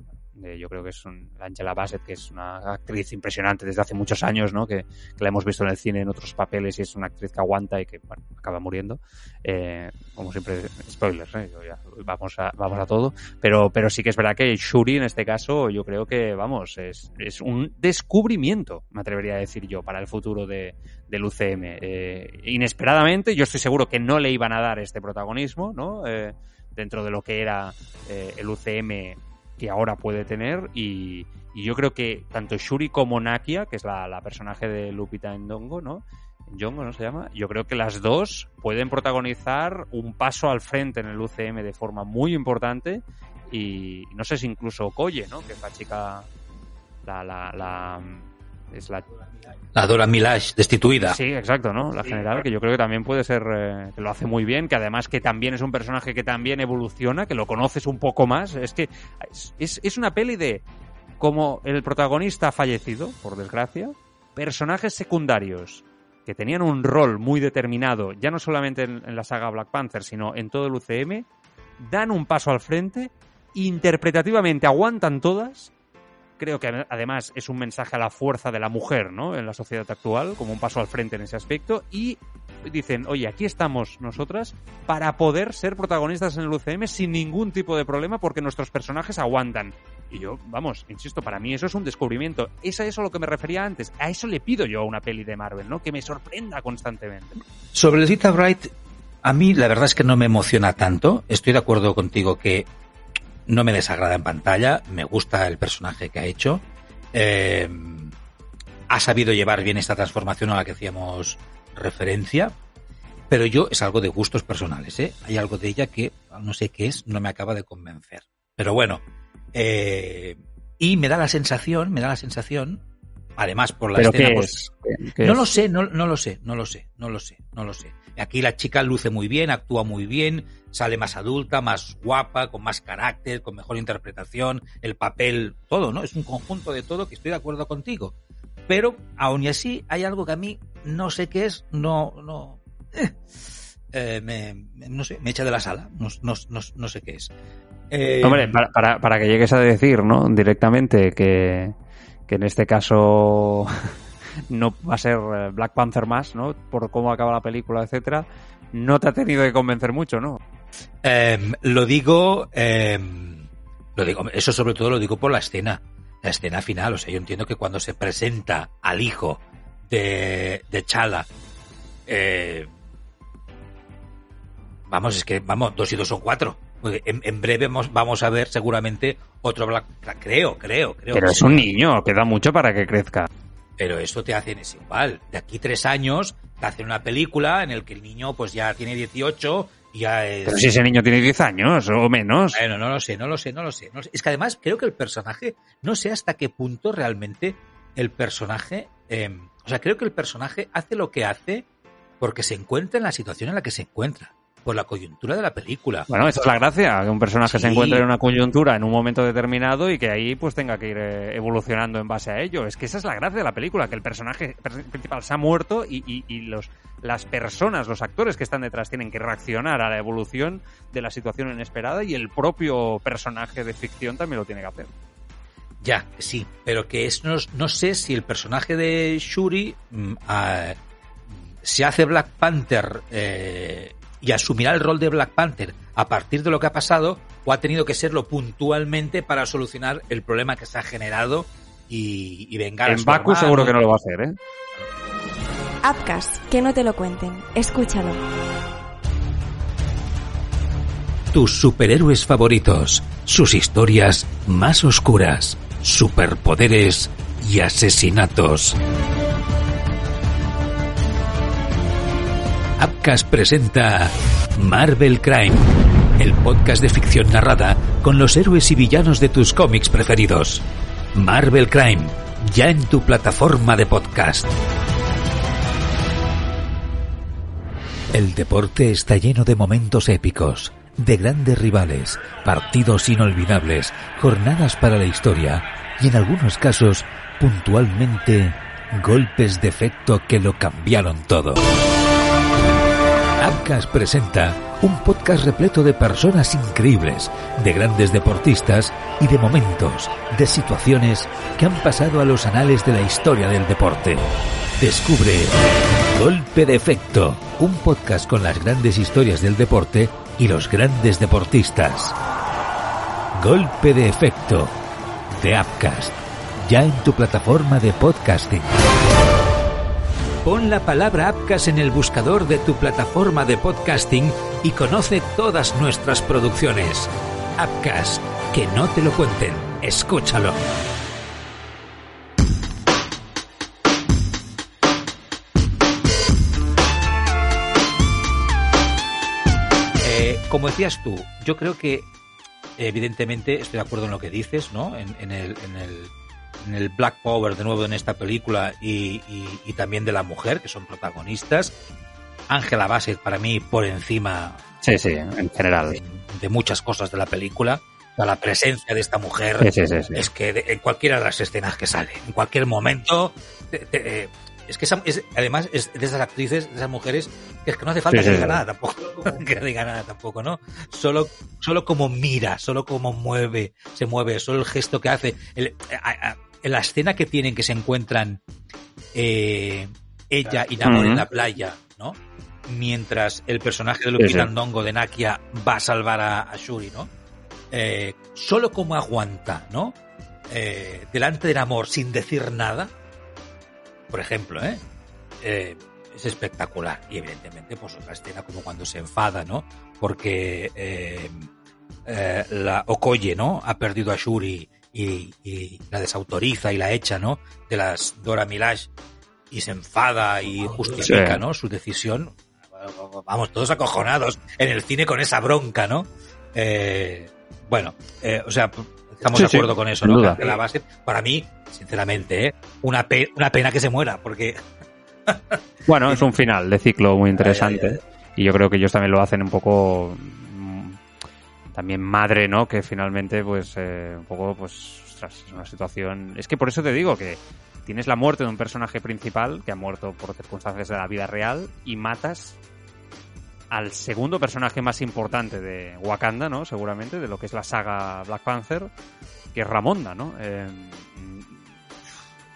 yo creo que es un, Angela Bassett, que es una actriz impresionante desde hace muchos años, ¿no? Que, que, la hemos visto en el cine en otros papeles y es una actriz que aguanta y que, bueno, acaba muriendo. Eh, como siempre, spoilers, ¿eh? ya, vamos, a, vamos a todo. Pero, pero sí que es verdad que Shuri, en este caso, yo creo que, vamos, es, es un descubrimiento, me atrevería a decir yo, para el futuro de, del UCM. Eh, inesperadamente, yo estoy seguro que no le iban a dar este protagonismo, ¿no? Eh, dentro de lo que era eh, el UCM que ahora puede tener y, yo creo que tanto Shuri como Nakia, que es la, personaje de Lupita Ndongo, ¿no? Jongo, ¿no se llama? Yo creo que las dos pueden protagonizar un paso al frente en el UCM de forma muy importante y no sé si incluso Okoye, ¿no? Que es la chica, la, la, la es la La Dora Milash destituida. Sí, exacto, ¿no? La general, que yo creo que también puede ser, eh, que lo hace muy bien, que además que también es un personaje que también evoluciona, que lo conoces un poco más. Es que es, es, es una peli de como el protagonista ha fallecido, por desgracia, personajes secundarios que tenían un rol muy determinado, ya no solamente en, en la saga Black Panther, sino en todo el UCM, dan un paso al frente, interpretativamente aguantan todas creo que además es un mensaje a la fuerza de la mujer, ¿no? En la sociedad actual, como un paso al frente en ese aspecto. Y dicen, oye, aquí estamos nosotras para poder ser protagonistas en el UCM sin ningún tipo de problema porque nuestros personajes aguantan. Y yo, vamos, insisto, para mí eso es un descubrimiento. Es a eso a lo que me refería antes. A eso le pido yo a una peli de Marvel, ¿no? Que me sorprenda constantemente. Sobre Lita Bright, a mí la verdad es que no me emociona tanto. Estoy de acuerdo contigo que no me desagrada en pantalla, me gusta el personaje que ha hecho. Eh, ha sabido llevar bien esta transformación a la que hacíamos referencia, pero yo es algo de gustos personales, ¿eh? Hay algo de ella que no sé qué es, no me acaba de convencer. Pero bueno, eh, y me da la sensación, me da la sensación, además por la ¿Pero escena, qué pues, es? ¿Qué- qué no es? lo sé, no, no lo sé, no lo sé, no lo sé, no lo sé. Aquí la chica luce muy bien, actúa muy bien, sale más adulta, más guapa, con más carácter, con mejor interpretación, el papel, todo, ¿no? Es un conjunto de todo que estoy de acuerdo contigo. Pero, aun y así, hay algo que a mí no sé qué es, no, no, eh, me, no sé, me echa de la sala, no, no, no, no sé qué es. Eh, Hombre, para, para, para que llegues a decir, ¿no? Directamente que, que en este caso no va a ser eh, Black Panther más, ¿no? Por cómo acaba la película, etcétera. No te ha tenido que convencer mucho, ¿no? Em, lo digo, em, lo digo, eso sobre todo lo digo por la escena, la escena final. O sea, yo entiendo que cuando se presenta al hijo de, de Chala, eh, vamos, es que, vamos, dos y dos son cuatro. En, en breve vamos, a ver seguramente otro Black, creo, creo, creo. Pero es un niño, queda mucho para que crezca. Pero eso te hacen es igual. De aquí tres años te hacen una película en el que el niño pues ya tiene 18 y ya es... Pero si ese niño tiene 10 años o menos. Bueno, no lo sé, no lo sé, no lo sé. no lo sé. Es que además creo que el personaje, no sé hasta qué punto realmente el personaje, eh, o sea, creo que el personaje hace lo que hace porque se encuentra en la situación en la que se encuentra, por la coyuntura de la película. Bueno, esa es la gracia, que un personaje se encuentre en una coyuntura en un momento determinado y que ahí pues tenga que ir eh, evolucionando en base a ello. Es que esa es la gracia de la película, que el personaje per- principal se ha muerto y, y- y los, las personas, los actores que están detrás tienen que reaccionar a la evolución de la situación inesperada y el propio personaje de ficción también lo tiene que hacer. Ya, sí, pero que es no, no sé si el personaje de Shuri mm, ah, se hace Black Panther eh, y asumirá el rol de Black Panther a partir de lo que ha pasado o ha tenido que serlo puntualmente para solucionar el problema que se ha generado y, y vengar a En su Baku hermano. seguro que no lo va a hacer, ¿eh? Upcast, que no te lo cuenten. Escúchalo. Tus superhéroes favoritos, sus historias más oscuras, superpoderes y asesinatos. Upcast presenta Marvel Crime, el podcast de ficción narrada con los héroes y villanos de tus cómics preferidos. Marvel Crime, ya en tu plataforma de podcast. El deporte está lleno de momentos épicos, de grandes rivales, partidos inolvidables, jornadas para la historia y en algunos casos, puntualmente, golpes de efecto que lo cambiaron todo. Upcast presenta un podcast repleto de personas increíbles, de grandes deportistas y de momentos, de situaciones que han pasado a los anales de la historia del deporte. Descubre Golpe de Efecto, un podcast con las grandes historias del deporte y los grandes deportistas. Golpe de Efecto, de Upcast, ya en tu plataforma de podcasting. Pon la palabra APCAS en el buscador de tu plataforma de podcasting y conoce todas nuestras producciones. APCAS, que no te lo cuenten, escúchalo. Eh, como decías tú, yo creo que evidentemente estoy de acuerdo en lo que dices, ¿no? En el en el Black Power de nuevo en esta película y, y, y también de la mujer, que son protagonistas. Ángela Bassett para mí por encima Sí, sí, en general. de, de muchas cosas de la película. O sea, la presencia de esta mujer Sí, sí, sí, es que de- en cualquiera de las escenas que sale, en cualquier momento, te- te- eh, es que esa- es- además es de esas actrices, de esas mujeres, que es que no hace falta Sí, que sí, diga sí. nada tampoco, que diga nada tampoco, ¿no? Solo, solo como mira, solo como mueve, se mueve, solo el gesto que hace, el- a- a- en la escena que tienen que se encuentran eh, ella y Namor en la playa, ¿no? Mientras el personaje de Lupita sí. Ndongo de Nakia va a salvar a, a Shuri, ¿no? Eh, solo como aguanta, ¿no? Eh, delante del amor sin decir nada, por ejemplo, ¿eh? Eh, es espectacular. Y evidentemente, pues otra escena como cuando se enfada, ¿no? Porque eh, eh, la Okoye, ¿no? Ha perdido a Shuri y, y la desautoriza y la echa, ¿no? De las Dora Milaje y se enfada y justifica, Sí. ¿no? Su decisión. Vamos, todos acojonados en el cine con esa bronca, ¿no? Eh, bueno, eh, o sea, estamos Sí, de sí, acuerdo con eso, ¿no? la base, para mí, sinceramente, ¿eh? una, pe- una pena que se muera, porque Bueno, es un final de ciclo muy interesante. Ay, ay, Y yo creo que ellos también lo hacen un poco también madre, ¿no? Que finalmente, pues, eh, un poco, pues, ostras, es una situación. Es que por eso te digo que tienes la muerte de un personaje principal que ha muerto por circunstancias de la vida real y matas al segundo personaje más importante de Wakanda, ¿no? Seguramente, de lo que es la saga Black Panther, que es Ramonda, ¿no? Eh,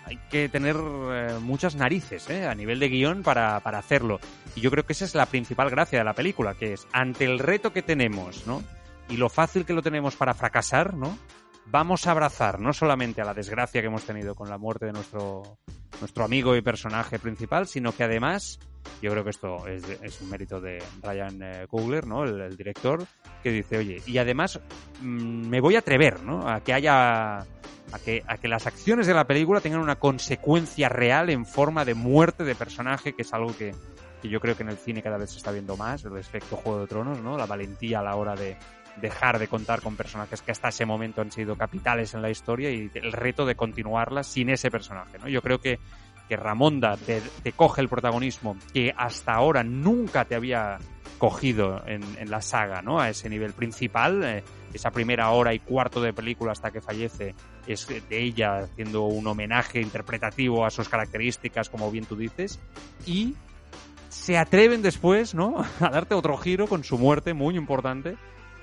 hay que tener eh, muchas narices ¿eh? a nivel de guion para, para hacerlo. Y yo creo que esa es la principal gracia de la película, que es ante el reto que tenemos, ¿no? Y lo fácil que lo tenemos para fracasar, ¿no? Vamos a abrazar no solamente a la desgracia que hemos tenido con la muerte de nuestro, nuestro amigo y personaje principal, sino que además, yo creo que esto es, un mérito de Ryan eh, Coogler, ¿no? El, el director, que dice, oye, y además mm, me voy a atrever, ¿no? A que haya a que, a que las acciones de la película tengan una consecuencia real en forma de muerte de personaje, que es algo que, que yo creo que en el cine cada vez se está viendo más, el efecto Juego de Tronos, ¿no? La valentía a la hora de dejar de contar con personajes que hasta ese momento han sido capitales en la historia y el reto de continuarla sin ese personaje, ¿no? Yo creo que, que Ramonda te, coge el protagonismo que hasta ahora nunca te había cogido en, en la saga, ¿no? A ese nivel principal, eh, esa primera hora y cuarto de película hasta que fallece es de ella haciendo un homenaje interpretativo a sus características, como bien tú dices, y se atreven después, ¿no? A darte otro giro con su muerte muy importante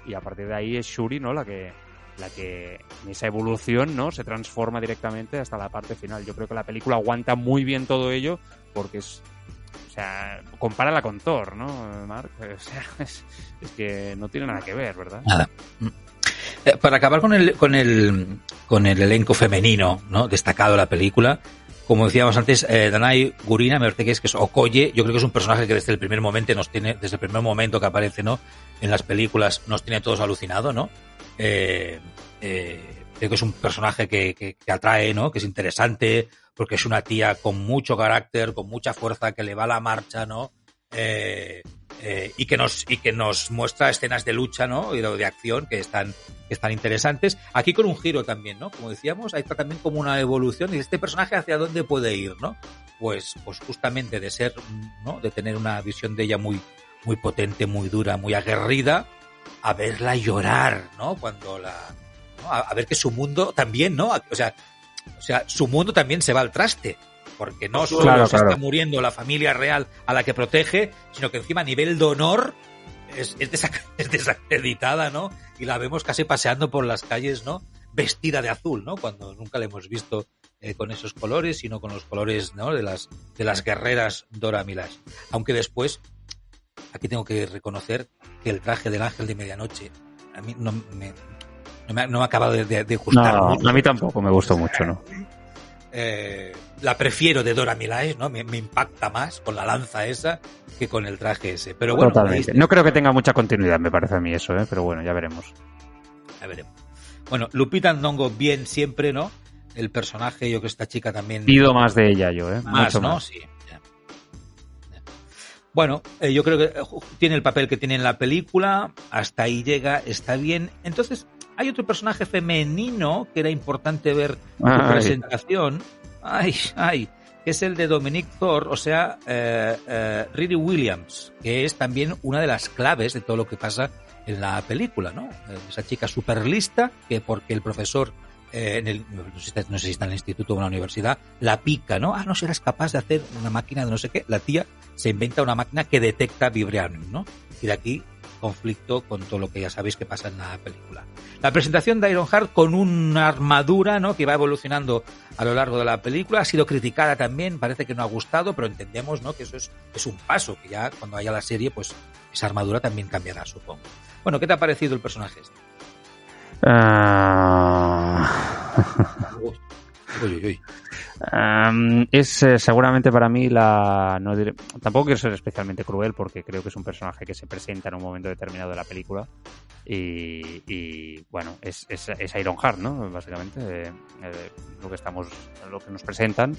y a partir de ahí es Shuri, ¿no? La que la que en esa evolución, ¿no? Se transforma directamente hasta la parte final. Yo creo que la película aguanta muy bien todo ello porque es o sea, compárala con Thor, ¿no, Mark? O sea, es, que no tiene nada que ver, ¿verdad? nada. Eh, Para acabar con el, con el, con el elenco femenino, ¿no? Destacado de la película, como decíamos antes, eh, Danai Gurina, me parece que es, que es Okoye, yo creo que es un personaje que desde el primer momento nos tiene, desde el primer momento que aparece, ¿no? En las películas nos tiene todos alucinado, ¿no? Eh, eh, creo que es un personaje que, que, que atrae, ¿no? Que es interesante, porque es una tía con mucho carácter, con mucha fuerza, que le va la marcha, ¿no? Eh, eh, y que nos y que nos muestra escenas de lucha, ¿no? Y de, acción que están que están interesantes. Aquí con un giro también, ¿no? Como decíamos, hay también como una evolución y este personaje hacia dónde puede ir, ¿no? Pues pues justamente de ser, ¿no? De tener una visión de ella muy muy potente, muy dura, muy aguerrida, a verla llorar, ¿no? Cuando la ¿no? A, a ver que su mundo también, ¿no? O sea, o sea, su mundo también se va al traste porque no solo Claro, se claro. está muriendo la familia real a la que protege, sino que encima a nivel de honor es, es, desac- es desacreditada, ¿no? Y la vemos casi paseando por las calles, ¿no? Vestida de azul, ¿no? Cuando nunca la hemos visto eh, con esos colores, sino con los colores, ¿no? De las, de las guerreras Dora Milaje. Aunque después, aquí tengo que reconocer que el traje del ángel de medianoche a mí no me, no me, ha- no me de, de- de gustar No, mucho. a mí tampoco me gustó mucho, ¿no? Eh, la prefiero de Dora Milaje, ¿no? Me, me impacta más con la lanza esa que con el traje ese. Pero bueno, Totalmente. No creo que tenga mucha continuidad, me parece a mí eso, ¿eh? Pero bueno, ya veremos. ya veremos. Bueno, Lupita Ndongo bien siempre, ¿no? El personaje, yo que esta chica también Pido más de ella yo, ¿eh? más, Mucho ¿no? más. Sí. ya. Ya. Bueno, eh, yo creo que eh, tiene el papel que tiene en la película, hasta ahí llega, está bien. Entonces, hay otro personaje femenino que era importante ver su Ay. presentación. Ay, ay, que es el de Dominic Thor, o sea, eh, eh, Riri Williams, que es también una de las claves de todo lo que pasa en la película, ¿no? Eh, Esa chica súper lista, que porque el profesor, eh, en el, no, sé, si está- no sé si está en el instituto o en la universidad, la pica, ¿no? Ah, no serás capaz de hacer una máquina de no sé qué. La tía se inventa una máquina que detecta vibranium, ¿no? Y de aquí conflicto con todo lo que ya sabéis que pasa en la película. La presentación de Ironheart con una armadura, ¿no? Que va evolucionando a lo largo de la película ha sido criticada también, parece que no ha gustado, pero entendemos, ¿no? Que eso es, es un paso, que ya cuando haya la serie, pues esa armadura también cambiará, supongo. Bueno, ¿qué te ha parecido el personaje este? Ah. Es eh, seguramente para mí la. No diré- tampoco quiero ser especialmente cruel porque creo que es un personaje que se presenta en un momento determinado de la película. Y, bueno, es, es, es Ironheart, ¿no? Básicamente, eh, eh, lo que estamos, lo que nos presentan,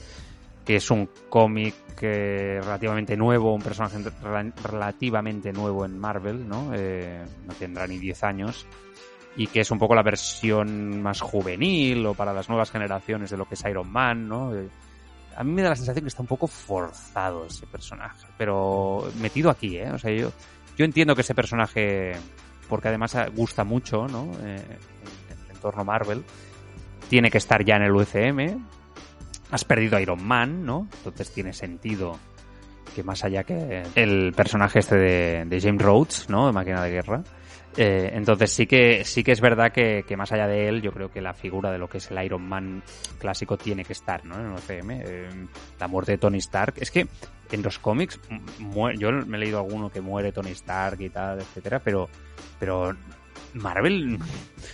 que es un cómic relativamente nuevo, un personaje rela- relativamente nuevo en Marvel, ¿no? No tendrá ni 10 años y que es un poco la versión más juvenil o para las nuevas generaciones de lo que es Iron Man, ¿no? Eh, A mí me da la sensación que está un poco forzado ese personaje, pero metido aquí, ¿eh? O sea, yo, yo entiendo que ese personaje, porque además gusta mucho, ¿no? Eh, en el entorno Marvel, tiene que estar ya en el UCM. Has perdido a Iron Man, ¿no? Entonces tiene sentido que más allá que el personaje este de, de James Rhodes, ¿no? De Máquina de Guerra, eh, entonces sí que sí que es verdad que, que más allá de él, yo creo que la figura de lo que es el Iron Man clásico tiene que estar, ¿no? En el UCM. Eh, la muerte de Tony Stark. Es que en los cómics, mu- yo me he leído alguno que muere Tony Stark y tal, etcétera, pero, pero Marvel,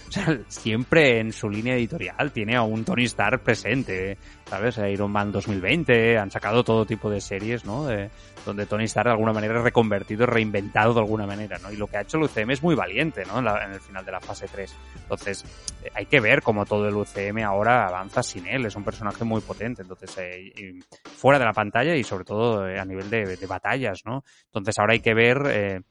o sea, siempre en su línea editorial tiene a un Tony Stark presente, ¿sabes? Iron Man 2020, han sacado todo tipo de series, ¿no? De- donde Tony Stark de alguna manera es reconvertido, reinventado de alguna manera, ¿no? Y lo que ha hecho el UCM es muy valiente, ¿no? En, la- en el final de la fase 3. Entonces, eh, hay que ver cómo todo el UCM ahora avanza sin él, es un personaje muy potente, entonces, eh, fuera de la pantalla y sobre todo eh, a nivel de, de batallas, ¿no? Entonces ahora hay que ver...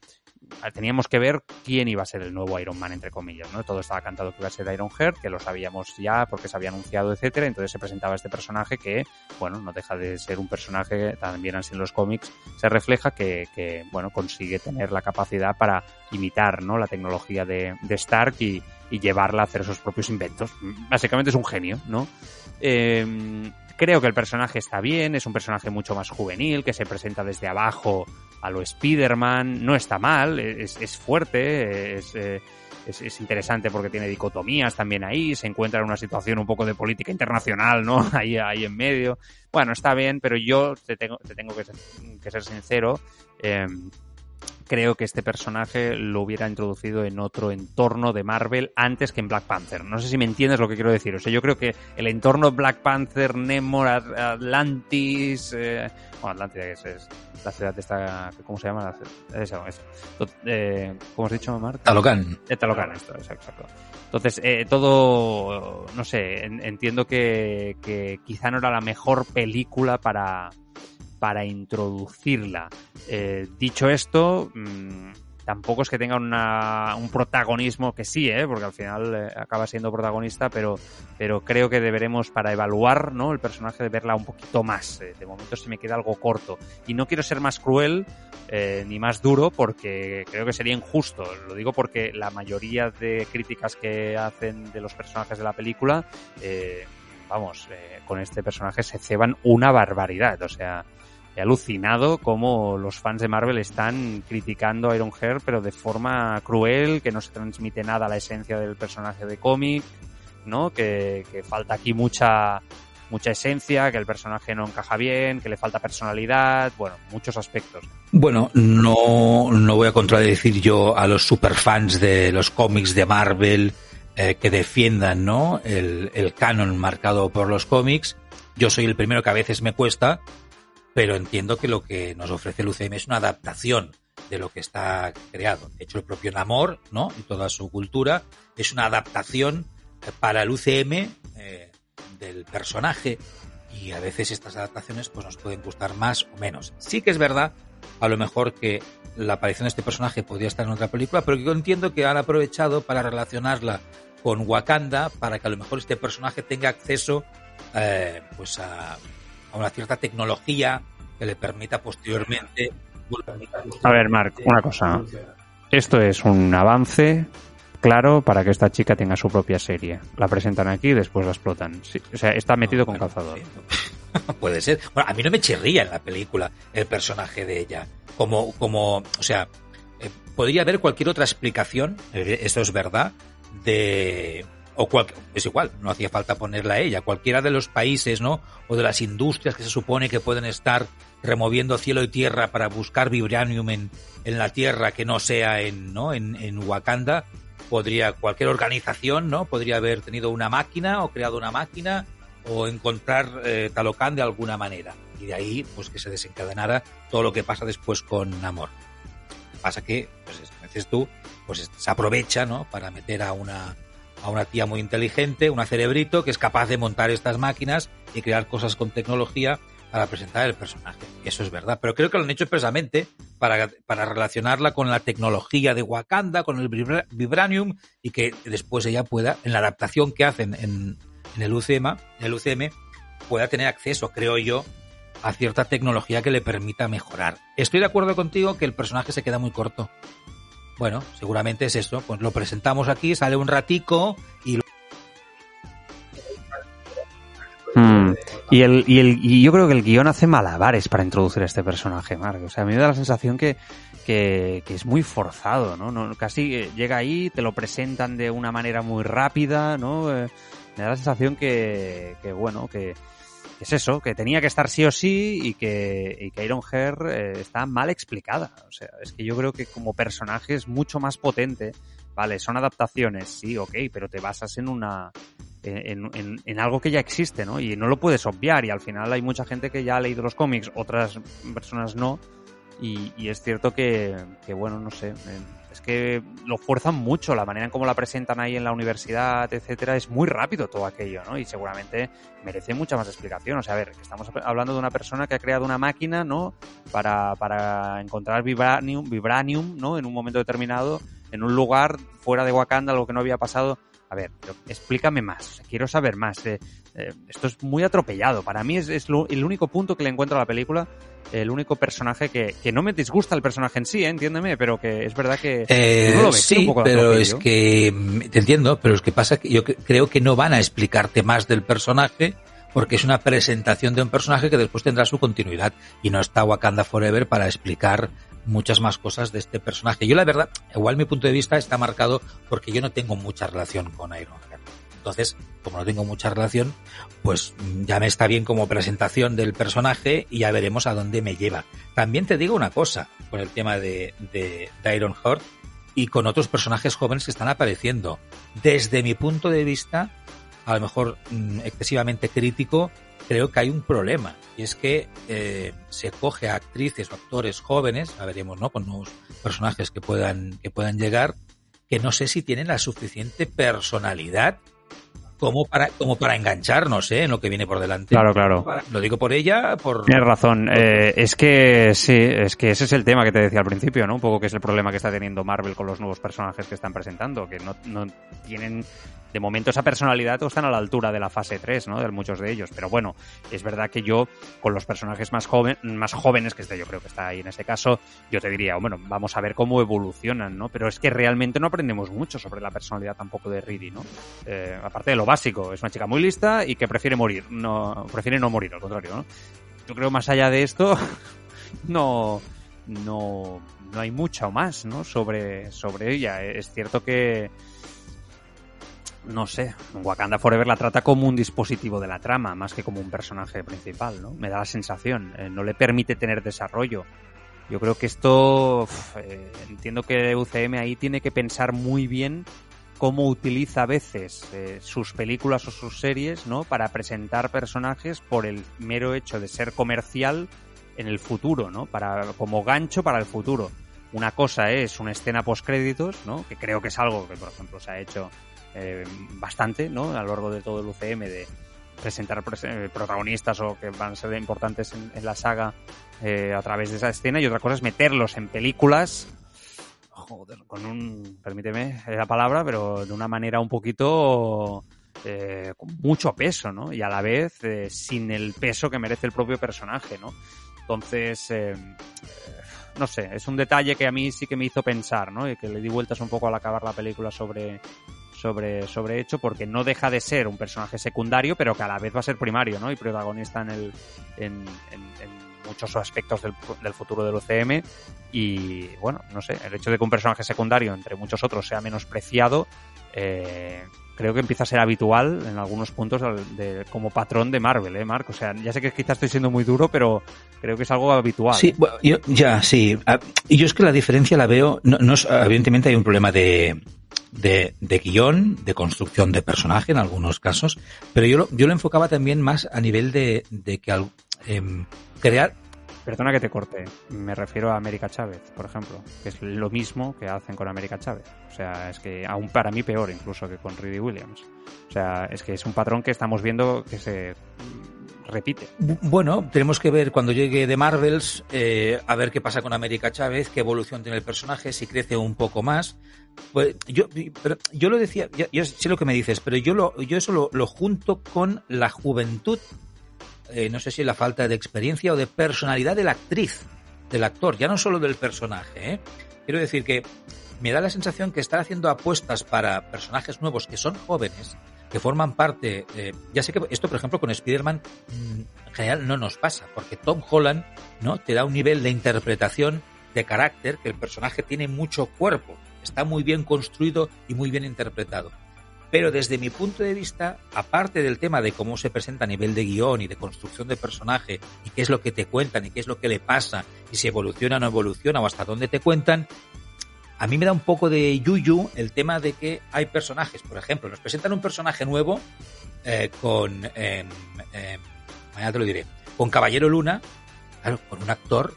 teníamos que ver quién iba a ser el nuevo Iron Man, entre comillas, ¿no? Todo estaba cantado que iba a ser Iron Heart, que lo sabíamos ya porque se había anunciado, etcétera, entonces se presentaba este personaje que, bueno, no deja de ser un personaje, también así en los cómics, se refleja que, que bueno, consigue tener la capacidad para imitar, ¿no? La tecnología de, de Stark y, y llevarla a hacer sus propios inventos. Básicamente es un genio, ¿no? Eh, creo que el personaje está bien, es un personaje mucho más juvenil, que se presenta desde abajo a lo Spider-Man, no está mal, es, es fuerte, es, eh, es, es interesante porque tiene dicotomías también ahí, se encuentra en una situación un poco de política internacional, ¿no? Ahí, ahí en medio. Bueno, está bien, pero yo te tengo, te tengo que, ser, que ser sincero. Eh, creo que este personaje lo hubiera introducido en otro entorno de Marvel antes que en Black Panther. No sé si me entiendes lo que quiero decir. O sea, yo creo que el entorno Black Panther, Nemor, Atlantis, eh, bueno, Atlantis es, es, la ciudad de esta, ¿cómo se llama? Eso, eso. Eh, ¿Cómo has dicho, Marc? Talocan. Eh, Talocan, esto, es exacto. Entonces, eh, todo, no sé, en, entiendo que, que quizá no era la mejor película para, para introducirla. Eh, dicho esto, mmm, tampoco es que tenga una, un protagonismo que sí, ¿eh? porque al final eh, acaba siendo protagonista, pero, pero creo que deberemos, para evaluar ¿no? el personaje, de verla un poquito más. Eh, de momento se me queda algo corto. Y no quiero ser más cruel eh, ni más duro porque creo que sería injusto. Lo digo porque la mayoría de críticas que hacen de los personajes de la película, eh, vamos, con este personaje se ceban una barbaridad. O sea, he alucinado cómo los fans de Marvel están criticando a Ironheart, pero de forma cruel, que no se transmite nada a la esencia del personaje de cómic, ¿no? Que, que, falta aquí mucha mucha esencia, que el personaje no encaja bien, que le falta personalidad, bueno, muchos aspectos. Bueno, no, no voy a contradecir yo a los superfans de los cómics de Marvel eh, que defiendan ¿no? el, el canon marcado por los cómics. Yo soy el primero que a veces me cuesta, pero entiendo que lo que nos ofrece el UCM es una adaptación de lo que está creado. De hecho, el propio Namor, ¿no? Y toda su cultura es una adaptación para el UCM eh, del personaje y a veces estas adaptaciones pues nos pueden gustar más o menos. Sí que es verdad a lo mejor que la aparición de este personaje podría estar en otra película, pero yo entiendo que han aprovechado para relacionarla con Wakanda para que a lo mejor este personaje tenga acceso eh, pues a, a una cierta tecnología que le permita posteriormente. A ver, Mark, una cosa. Esto es un avance claro para que esta chica tenga su propia serie. La presentan aquí y después la explotan. Sí, o sea, está metido con calzador. Puede ser. Bueno, a mí no me chirría en la película el personaje de ella. Como, como, o sea, eh, podría haber cualquier otra explicación, eh, esto es verdad, de, o cual, es igual, no hacía falta ponerla a ella, cualquiera de los países, ¿no? O de las industrias que se supone que pueden estar removiendo cielo y tierra para buscar vibranium en, la tierra que no sea en, ¿no? En, en Wakanda, podría, cualquier organización, ¿no? Podría haber tenido una máquina o creado una máquina o encontrar eh, Talocan de alguna manera. Y de ahí, pues que se desencadenara todo lo que pasa después con Namor. Pasa que, pues, dices tú, pues se aprovecha, ¿no? Para meter a una, a una tía muy inteligente, una cerebrito, que es capaz de montar estas máquinas y crear cosas con tecnología para presentar el personaje. Eso es verdad. Pero creo que lo han hecho expresamente para, para relacionarla con la tecnología de Wakanda, con el Vibranium, y que después ella pueda, en la adaptación que hacen en, en el UCM, en el UCM, pueda tener acceso, creo yo, a cierta tecnología que le permita mejorar. Estoy de acuerdo contigo que el personaje se queda muy corto. Bueno, seguramente es eso. Pues lo presentamos aquí, sale un ratico y Hmm. Y, el, y, el, y yo creo que el guion hace malabares para introducir a este personaje, Mark. O sea, a mí me da la sensación que, que, que es muy forzado, ¿no? ¿no? Casi eh, llega ahí, te lo presentan de una manera muy rápida, ¿no? Eh, me da la sensación que, que bueno, que, es eso, que tenía que estar sí o sí y que, y que Iron Hair eh, está mal explicada. O sea, es que yo creo que como personaje es mucho más potente. Vale, son adaptaciones, sí, ok, pero te basas en una, en, en, en, algo que ya existe, ¿no? Y no lo puedes obviar y al final hay mucha gente que ya ha leído los cómics, otras personas no. Y, y es cierto que, que, bueno, no sé, es que lo fuerzan mucho, la manera en cómo la presentan ahí en la universidad, etcétera, es muy rápido todo aquello, ¿no? Y seguramente merece mucha más explicación. O sea, a ver, estamos hablando de una persona que ha creado una máquina, ¿no? Para, para encontrar vibranium, vibranium, ¿no? En un momento determinado, en un lugar fuera de Wakanda, algo que no había pasado a ver, explícame más, quiero saber más. Eh, eh, esto es muy atropellado. Para mí es, es lo, el único punto que le encuentro a la película, el único personaje que, que no me disgusta el personaje en sí, ¿eh? entiéndeme, pero que es verdad que... Eh, no lo ves, sí, pero es que, te entiendo, pero es que pasa que yo creo que no van a explicarte más del personaje porque es una presentación de un personaje que después tendrá su continuidad y no está Wakanda Forever para explicar muchas más cosas de este personaje. Yo la verdad, igual mi punto de vista está marcado porque yo no tengo mucha relación con Iron Man. Entonces, como no tengo mucha relación, pues ya me está bien como presentación del personaje y ya veremos a dónde me lleva. También te digo una cosa con el tema de, de, de Iron Heart y con otros personajes jóvenes que están apareciendo. Desde mi punto de vista, a lo mejor mmm, excesivamente crítico, creo que hay un problema y es que eh, se coge a actrices o actores jóvenes, a veremos, ¿no? Con nuevos personajes que puedan que puedan llegar, que no sé si tienen la suficiente personalidad como para como para engancharnos ¿eh? en lo que viene por delante. Claro, claro. Lo digo por ella, por... Tienes razón. Eh, es que sí, es que ese es el tema que te decía al principio, ¿no? Un poco que es el problema que está teniendo Marvel con los nuevos personajes que están presentando, que no, no tienen de momento esa personalidad están a la altura de la fase 3, ¿no? De muchos de ellos. Pero bueno, es verdad que yo, con los personajes más, joven, más jóvenes, que este yo creo que está ahí en ese caso, yo te diría, bueno, vamos a ver cómo evolucionan, ¿no? Pero es que realmente no aprendemos mucho sobre la personalidad tampoco de Riri, ¿no? Eh, aparte de lo básico, es una chica muy lista y que prefiere morir, no, prefiere no morir, al contrario, ¿no? Yo creo más allá de esto, no, no, no hay mucho más, ¿no? Sobre, sobre ella. Es cierto que, no sé, Wakanda Forever la trata como un dispositivo de la trama, más que como un personaje principal, ¿no? Me da la sensación, eh, no le permite tener desarrollo. Yo creo que esto, eh, entiendo que UCM ahí tiene que pensar muy bien cómo utiliza a veces eh, sus películas o sus series, ¿no? Para presentar personajes por el mero hecho de ser comercial en el futuro, ¿no? Para, como gancho para el futuro. Una cosa es una escena post créditos, ¿no? Que creo que es algo que, por ejemplo, se ha hecho eh, bastante, ¿no? A lo largo de todo el UCM de, presentar eh, protagonistas o que van a ser importantes en, la saga eh, a través de esa escena y otra cosa es meterlos en películas joder, con un, permíteme la palabra, pero de una manera un poquito eh, con mucho peso, ¿no? Y a la vez eh, sin el peso que merece el propio personaje, ¿no? Entonces, eh, no sé, es un detalle que a mí sí que me hizo pensar, ¿no? Y que le di vueltas un poco al acabar la película sobre, sobre, sobre hecho, porque no deja de ser un personaje secundario, pero que a la vez va a ser primario, ¿no? Y protagonista en el, en, en, en muchos aspectos del, del, futuro del UCM. Y bueno, no sé, el hecho de que un personaje secundario, entre muchos otros, sea menospreciado, eh, creo que empieza a ser habitual en algunos puntos como patrón de Marvel, ¿eh, Mark? O sea, ya sé que quizás estoy siendo muy duro, pero creo que es algo habitual. Sí, yo, ya, sí. Y yo es que la diferencia la veo, no evidentemente hay un problema de, de, de, guion, de construcción de personaje en algunos casos, pero yo lo, yo lo enfocaba también más a nivel de, de que al, eh, crear Perdona que te corte, me refiero a América Chávez, por ejemplo, que es lo mismo que hacen con América Chávez. O sea, es que aún para mí peor incluso que con Reedy Williams. O sea, es que es un patrón que estamos viendo que se repite. Bueno, tenemos que ver cuando llegue de Marvels, eh, a ver qué pasa con América Chávez, qué evolución tiene el personaje, si crece un poco más. Pues yo, pero yo lo decía, yo, yo, sé lo que me dices, pero yo, lo, yo eso lo, lo junto con la juventud eh, no sé si la falta de experiencia o de personalidad de la actriz, del actor, ya no solo del personaje. ¿eh? Quiero decir que me da la sensación que está haciendo apuestas para personajes nuevos que son jóvenes, que forman parte. Eh, ya sé que esto, por ejemplo, con Spider-Man mm, en general no nos pasa, porque Tom Holland no te da un nivel de interpretación de carácter que el personaje tiene mucho cuerpo, está muy bien construido y muy bien interpretado. Pero desde mi punto de vista, aparte del tema de cómo se presenta a nivel de guion y de construcción de personaje y qué es lo que te cuentan y qué es lo que le pasa y si evoluciona o no evoluciona o hasta dónde te cuentan, a mí me da un poco de yuyu el tema de que hay personajes, por ejemplo, nos presentan un personaje nuevo eh, con, eh, mañana te lo diré, con Caballero Luna, claro, con un actor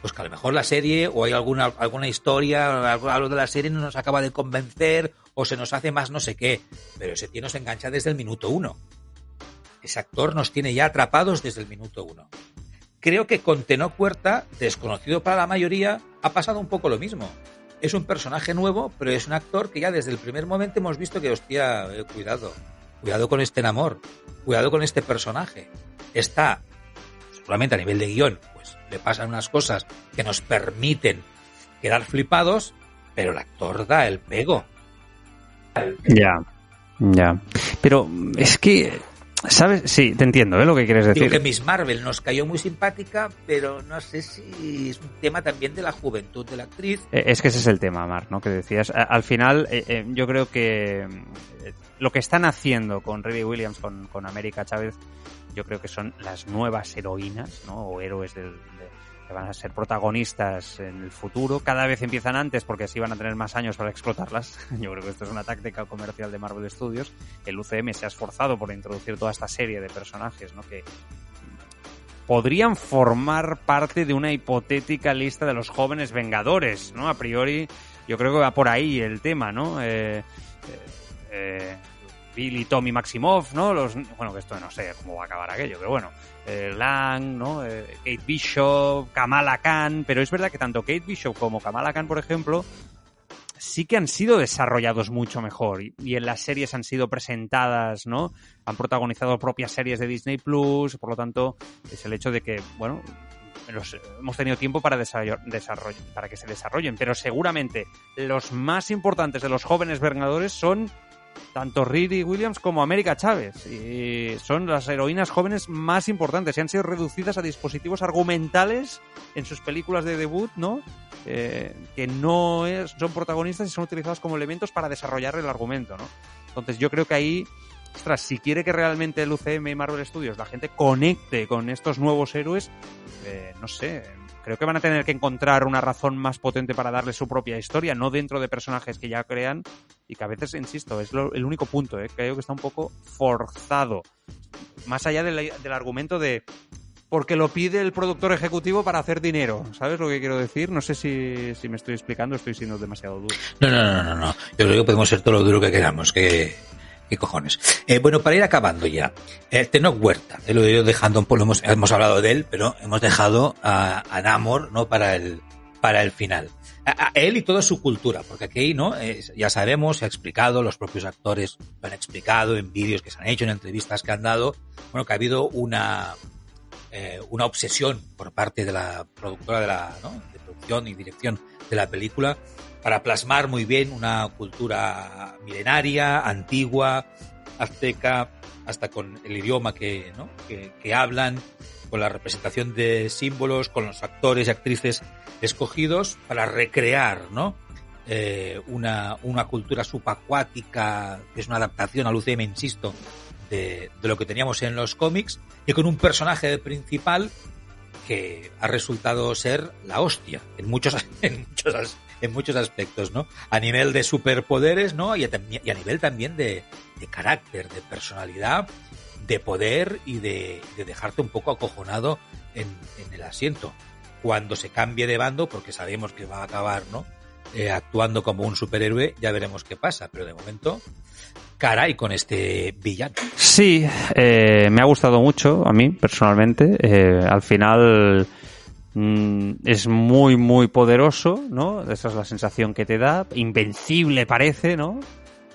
pues que a lo mejor la serie o hay alguna, alguna historia, algo de la serie no nos acaba de convencer o se nos hace más no sé qué, pero ese tío nos engancha desde el minuto uno. Ese actor nos tiene ya atrapados desde el minuto uno. Creo que con Tenor Puerta, desconocido para la mayoría, ha pasado un poco lo mismo. Es un personaje nuevo, pero es un actor que ya desde el primer momento hemos visto que, hostia, eh, cuidado, cuidado con este enamor, cuidado con este personaje. Está, seguramente a nivel de guion, le pasan unas cosas que nos permiten quedar flipados, pero el actor da el pego. Ya, ya. Pero es que, ¿sabes? Sí, te entiendo ¿eh? lo que quieres decir. Digo que Miss Marvel nos cayó muy simpática, pero no sé si es un tema también de la juventud de la actriz. Eh, es que ese es el tema, Mar, ¿no? Que decías. Al final, eh, eh, yo creo que lo que están haciendo con Ruby Williams, con, con América Chávez, yo creo que son las nuevas heroínas, ¿no? O héroes del, que van a ser protagonistas en el futuro. Cada vez empiezan antes porque así van a tener más años para explotarlas. Yo creo que esto es una táctica comercial de Marvel Studios. El UCM se ha esforzado por introducir toda esta serie de personajes, ¿no? Que podrían formar parte de una hipotética lista de los jóvenes vengadores, ¿no? A priori, yo creo que va por ahí el tema, ¿no? Eh, eh, eh Billy, Tommy Maximoff, ¿no? Los, bueno, que esto no sé cómo va a acabar aquello, pero bueno, eh, Lang, ¿no? Eh, Kate Bishop, Kamala Khan, pero es verdad que tanto Kate Bishop como Kamala Khan, por ejemplo, sí que han sido desarrollados mucho mejor y, en las series han sido presentadas, ¿no? Han protagonizado propias series de Disney Plus, por lo tanto, es el hecho de que, bueno, los, hemos tenido tiempo para desarrollo, para que se desarrollen, pero seguramente los más importantes de los jóvenes vengadores son tanto Riri Williams como América Chávez. Son las heroínas jóvenes más importantes y han sido reducidas a dispositivos argumentales en sus películas de debut, ¿no? Eh, que no son protagonistas y son utilizados como elementos para desarrollar el argumento, ¿no? Entonces yo creo que ahí, ostras, si quiere que realmente el UCM y Marvel Studios la gente conecte con estos nuevos héroes, eh, no sé, creo que van a tener que encontrar una razón más potente para darle su propia historia, no dentro de personajes que ya crean y que a veces, insisto, es lo, el único punto, ¿eh? creo que está un poco forzado. Más allá del, argumento de porque lo pide el productor ejecutivo para hacer dinero. ¿Sabes lo que quiero decir? No sé si, si me estoy explicando, estoy siendo demasiado duro. No, no, no, no, no. Yo creo que podemos ser todo lo duro que queramos, que qué cojones. Eh, bueno, para ir acabando ya, el Tenoch Huerta, eh, lo he ido un poco, hemos, hemos hablado de él, pero hemos dejado a, Namor, ¿no? Para el, para el final. Él y toda su cultura, porque aquí, ¿no? Eh, ya sabemos, se ha explicado, los propios actores lo han explicado en vídeos que se han hecho, en entrevistas que han dado, bueno, que ha habido una, eh, una obsesión por parte de la productora de la. De producción y dirección de la película para plasmar muy bien una cultura milenaria, antigua, azteca, hasta con el idioma que, ¿no? que, hablan, con la representación de símbolos, con los actores y actrices escogidos para recrear, ¿no? Eh, una, una cultura subacuática, que es una adaptación al UCM, insisto, de, de, lo que teníamos en los cómics, y con un personaje principal que ha resultado ser la hostia en muchos, en muchos, en muchos aspectos, ¿no? A nivel de superpoderes, ¿no? Y a, nivel también de, carácter, de personalidad, de poder y de, de dejarte un poco acojonado en, en, el asiento. Cuando se cambie de bando, porque sabemos que va a acabar, ¿no? Eh, actuando como un superhéroe, ya veremos qué pasa, pero de momento, caray con este villano. Sí, eh, me ha gustado mucho a mí, personalmente. Eh, al final mmm, es muy, muy poderoso, ¿no? Esa es la sensación que te da. Invencible parece, ¿no?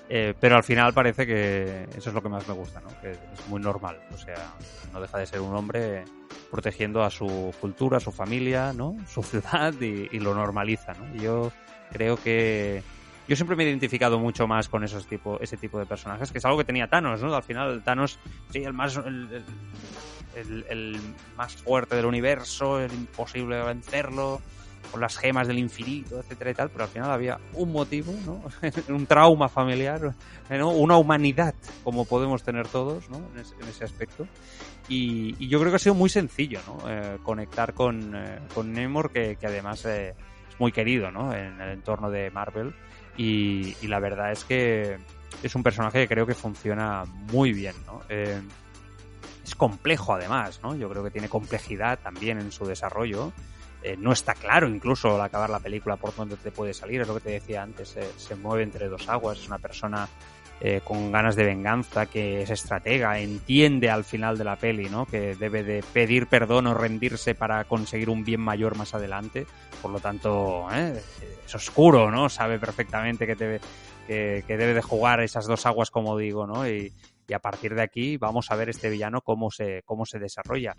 Eh, pero al final parece que eso es lo que más me gusta, ¿no? Que es muy normal. O sea, no deja de ser un hombre protegiendo a su cultura, a su familia, ¿no? Su ciudad y, lo normaliza, ¿no? Yo creo que yo siempre me he identificado mucho más con esos tipo, ese tipo de personajes, que es algo que tenía Thanos, ¿no? Al final Thanos, sí, el más el más fuerte del universo, el imposible de vencerlo, con las gemas del infinito, etcétera y tal, pero al final había un motivo, ¿no? un trauma familiar, ¿no? una humanidad, como podemos tener todos, ¿no? En en ese aspecto. Y, y, yo creo que ha sido muy sencillo, ¿no? Eh, conectar con, eh, con Namor, que, que además eh, es muy querido, ¿no? En el entorno de Marvel. Y, y, la verdad es que es un personaje que creo que funciona muy bien, ¿no? Es complejo además, ¿no? Yo creo que tiene complejidad también en su desarrollo. Eh, no está claro incluso al acabar la película por dónde te puede salir, es lo que te decía antes, eh, se mueve entre dos aguas, es una persona eh, con ganas de venganza, que es estratega, entiende al final de la peli, ¿no? Que debe de pedir perdón o rendirse para conseguir un bien mayor más adelante. Por lo tanto, ¿eh? es oscuro, ¿no? Sabe perfectamente que debe, que, que, debe de jugar esas dos aguas, como digo, ¿no? Y, y a partir de aquí vamos a ver este villano cómo se, cómo se desarrolla.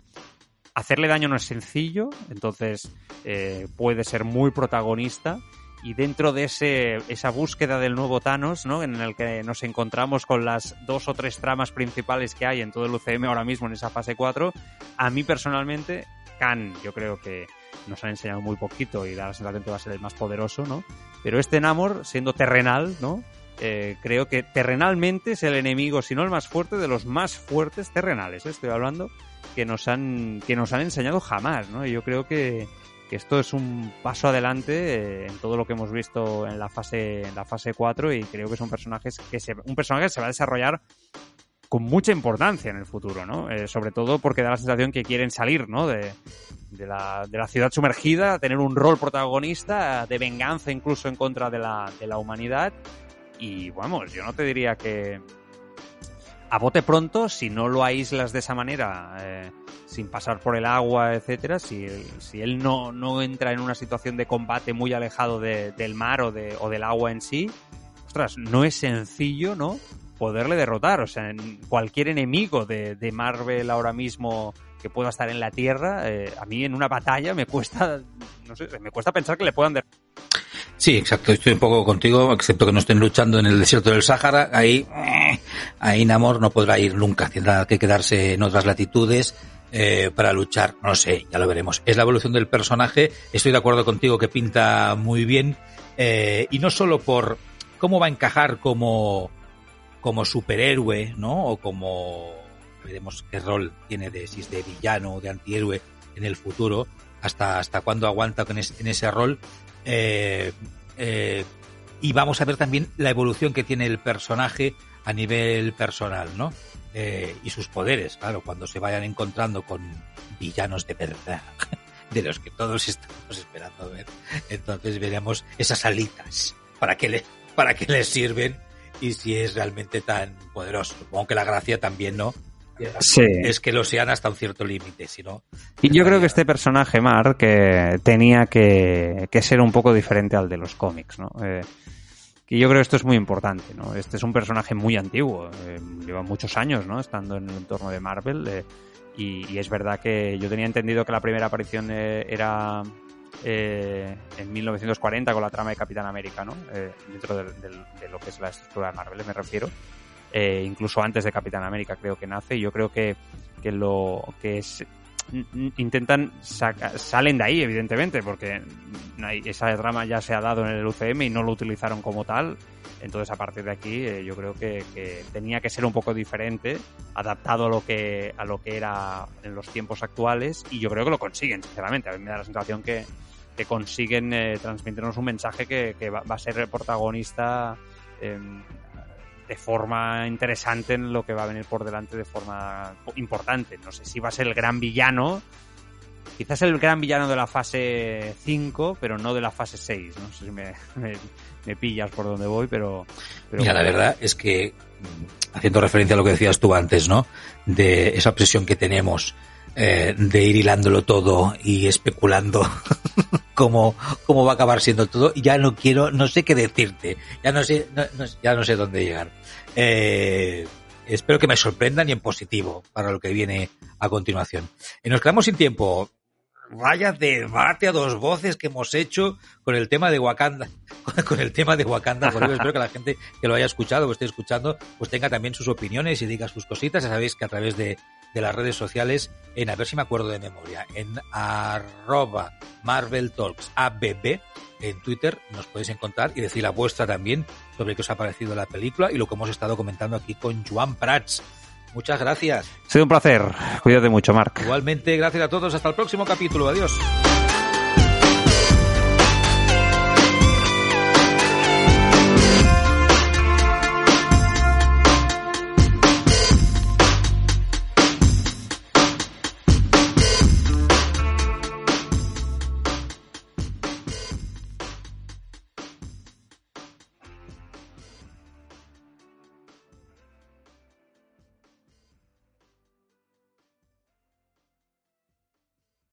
Hacerle daño no es sencillo, entonces eh, puede ser muy protagonista y dentro de ese, esa búsqueda del nuevo Thanos, ¿no? en el que nos encontramos con las dos o tres tramas principales que hay en todo el UCM ahora mismo en esa fase 4, a mí personalmente, Khan, yo creo que nos han enseñado muy poquito y da la sensación que va a ser el más poderoso, ¿no? Pero este Namor, siendo terrenal, ¿no? Eh, creo que terrenalmente es el enemigo, si no el más fuerte, de los más fuertes terrenales, ¿eh? estoy hablando, que nos han, que nos han enseñado jamás, ¿no? Y yo creo que, que esto es un paso adelante eh, en todo lo que hemos visto en la fase en la fase 4 y creo que son personajes que se, un personaje que se va a desarrollar con mucha importancia en el futuro, ¿no? Sobre todo porque da la sensación que quieren salir, ¿no? De, de, la, de la ciudad sumergida, tener un rol protagonista, de venganza incluso en contra de la, de la humanidad. Y vamos, yo no te diría que a bote pronto, si no lo aíslas de esa manera, eh, sin pasar por el agua, etcétera, si, si él no, no entra en una situación de combate muy alejado de, del mar o, de, o del agua en sí, ostras, no es sencillo, ¿no? Poderle derrotar. O sea, cualquier enemigo de, de Marvel ahora mismo que pueda estar en la Tierra, eh, a mí en una batalla me cuesta, no sé, me cuesta pensar que le puedan derrotar. Sí, exacto, estoy un poco contigo, excepto que no estén luchando en el desierto del Sáhara, ahí, ahí Namor no podrá ir nunca, tendrá que quedarse en otras latitudes, eh, para luchar. No sé, ya lo veremos. Es la evolución del personaje. Estoy de acuerdo contigo que pinta muy bien. Eh, y no solo por cómo va a encajar como, como superhéroe, ¿no? O como veremos qué rol tiene de si es de villano o de antihéroe en el futuro, hasta, hasta cuándo aguanta en ese rol. Eh, eh, y vamos a ver también la evolución que tiene el personaje a nivel personal, ¿no? Eh, y sus poderes, claro, cuando se vayan encontrando con villanos de verdad, de los que todos estamos esperando ver. Entonces veremos esas alitas, para qué, le, para qué les sirven y si es realmente tan poderoso. Supongo que la gracia también, ¿no? Sí. Es que lo sean hasta un cierto límite, si no. Y yo creo que este personaje, Mark, que tenía que, que ser un poco diferente al de los cómics, ¿no? Eh, que yo creo que esto es muy importante, ¿no? Este es un personaje muy antiguo, eh, lleva muchos años, ¿no? Estando en el entorno de Marvel. eh, y, y es verdad que yo tenía entendido que la primera aparición eh, era eh, en 1940 con la trama de Capitán América, ¿no? Dentro de, lo que es la estructura de Marvel, me refiero. Eh, incluso antes de Capitán América creo que nace. Yo creo que, lo que es intentan saca- salen de ahí evidentemente porque esa trama ya se ha dado en el UCM y no lo utilizaron como tal entonces a partir de aquí eh, yo creo que, tenía que ser un poco diferente adaptado a lo que a lo que era en los tiempos actuales y yo creo que lo consiguen sinceramente a mí me da la sensación que, que consiguen eh, transmitirnos un mensaje que, va, a ser el protagonista eh, de forma interesante en lo que va a venir por delante de forma importante. No sé si va a ser el gran villano, quizás el gran villano de la fase 5, pero no de la fase 6. No sé si me, me, me pillas por donde voy, pero... pero Mira, la verdad es que, haciendo referencia a lo que decías tú antes, ¿no? De esa obsesión que tenemos eh, de ir hilándolo todo y especulando cómo, cómo va a acabar siendo todo, ya no quiero, no sé qué decirte, ya no sé, no- no- ya no sé dónde llegar. Eh, espero que me sorprendan y en positivo para lo que viene a continuación. Y nos quedamos sin tiempo. Vaya debate a dos voces que hemos hecho con el tema de Wakanda, con el tema de Wakanda Forever. Espero que la gente que lo haya escuchado o esté escuchando, pues tenga también sus opiniones y diga sus cositas. Ya sabéis que a través de, de las redes sociales, en a ver si me acuerdo de memoria, en arroba Marvel Talks ABB, en Twitter nos podéis encontrar y decir la vuestra también sobre qué os ha parecido la película y lo que hemos estado comentando aquí con Joan Prats. Muchas gracias. Ha sido un placer. Cuídate mucho, Marc. Igualmente, gracias a todos. Hasta el próximo capítulo. Adiós.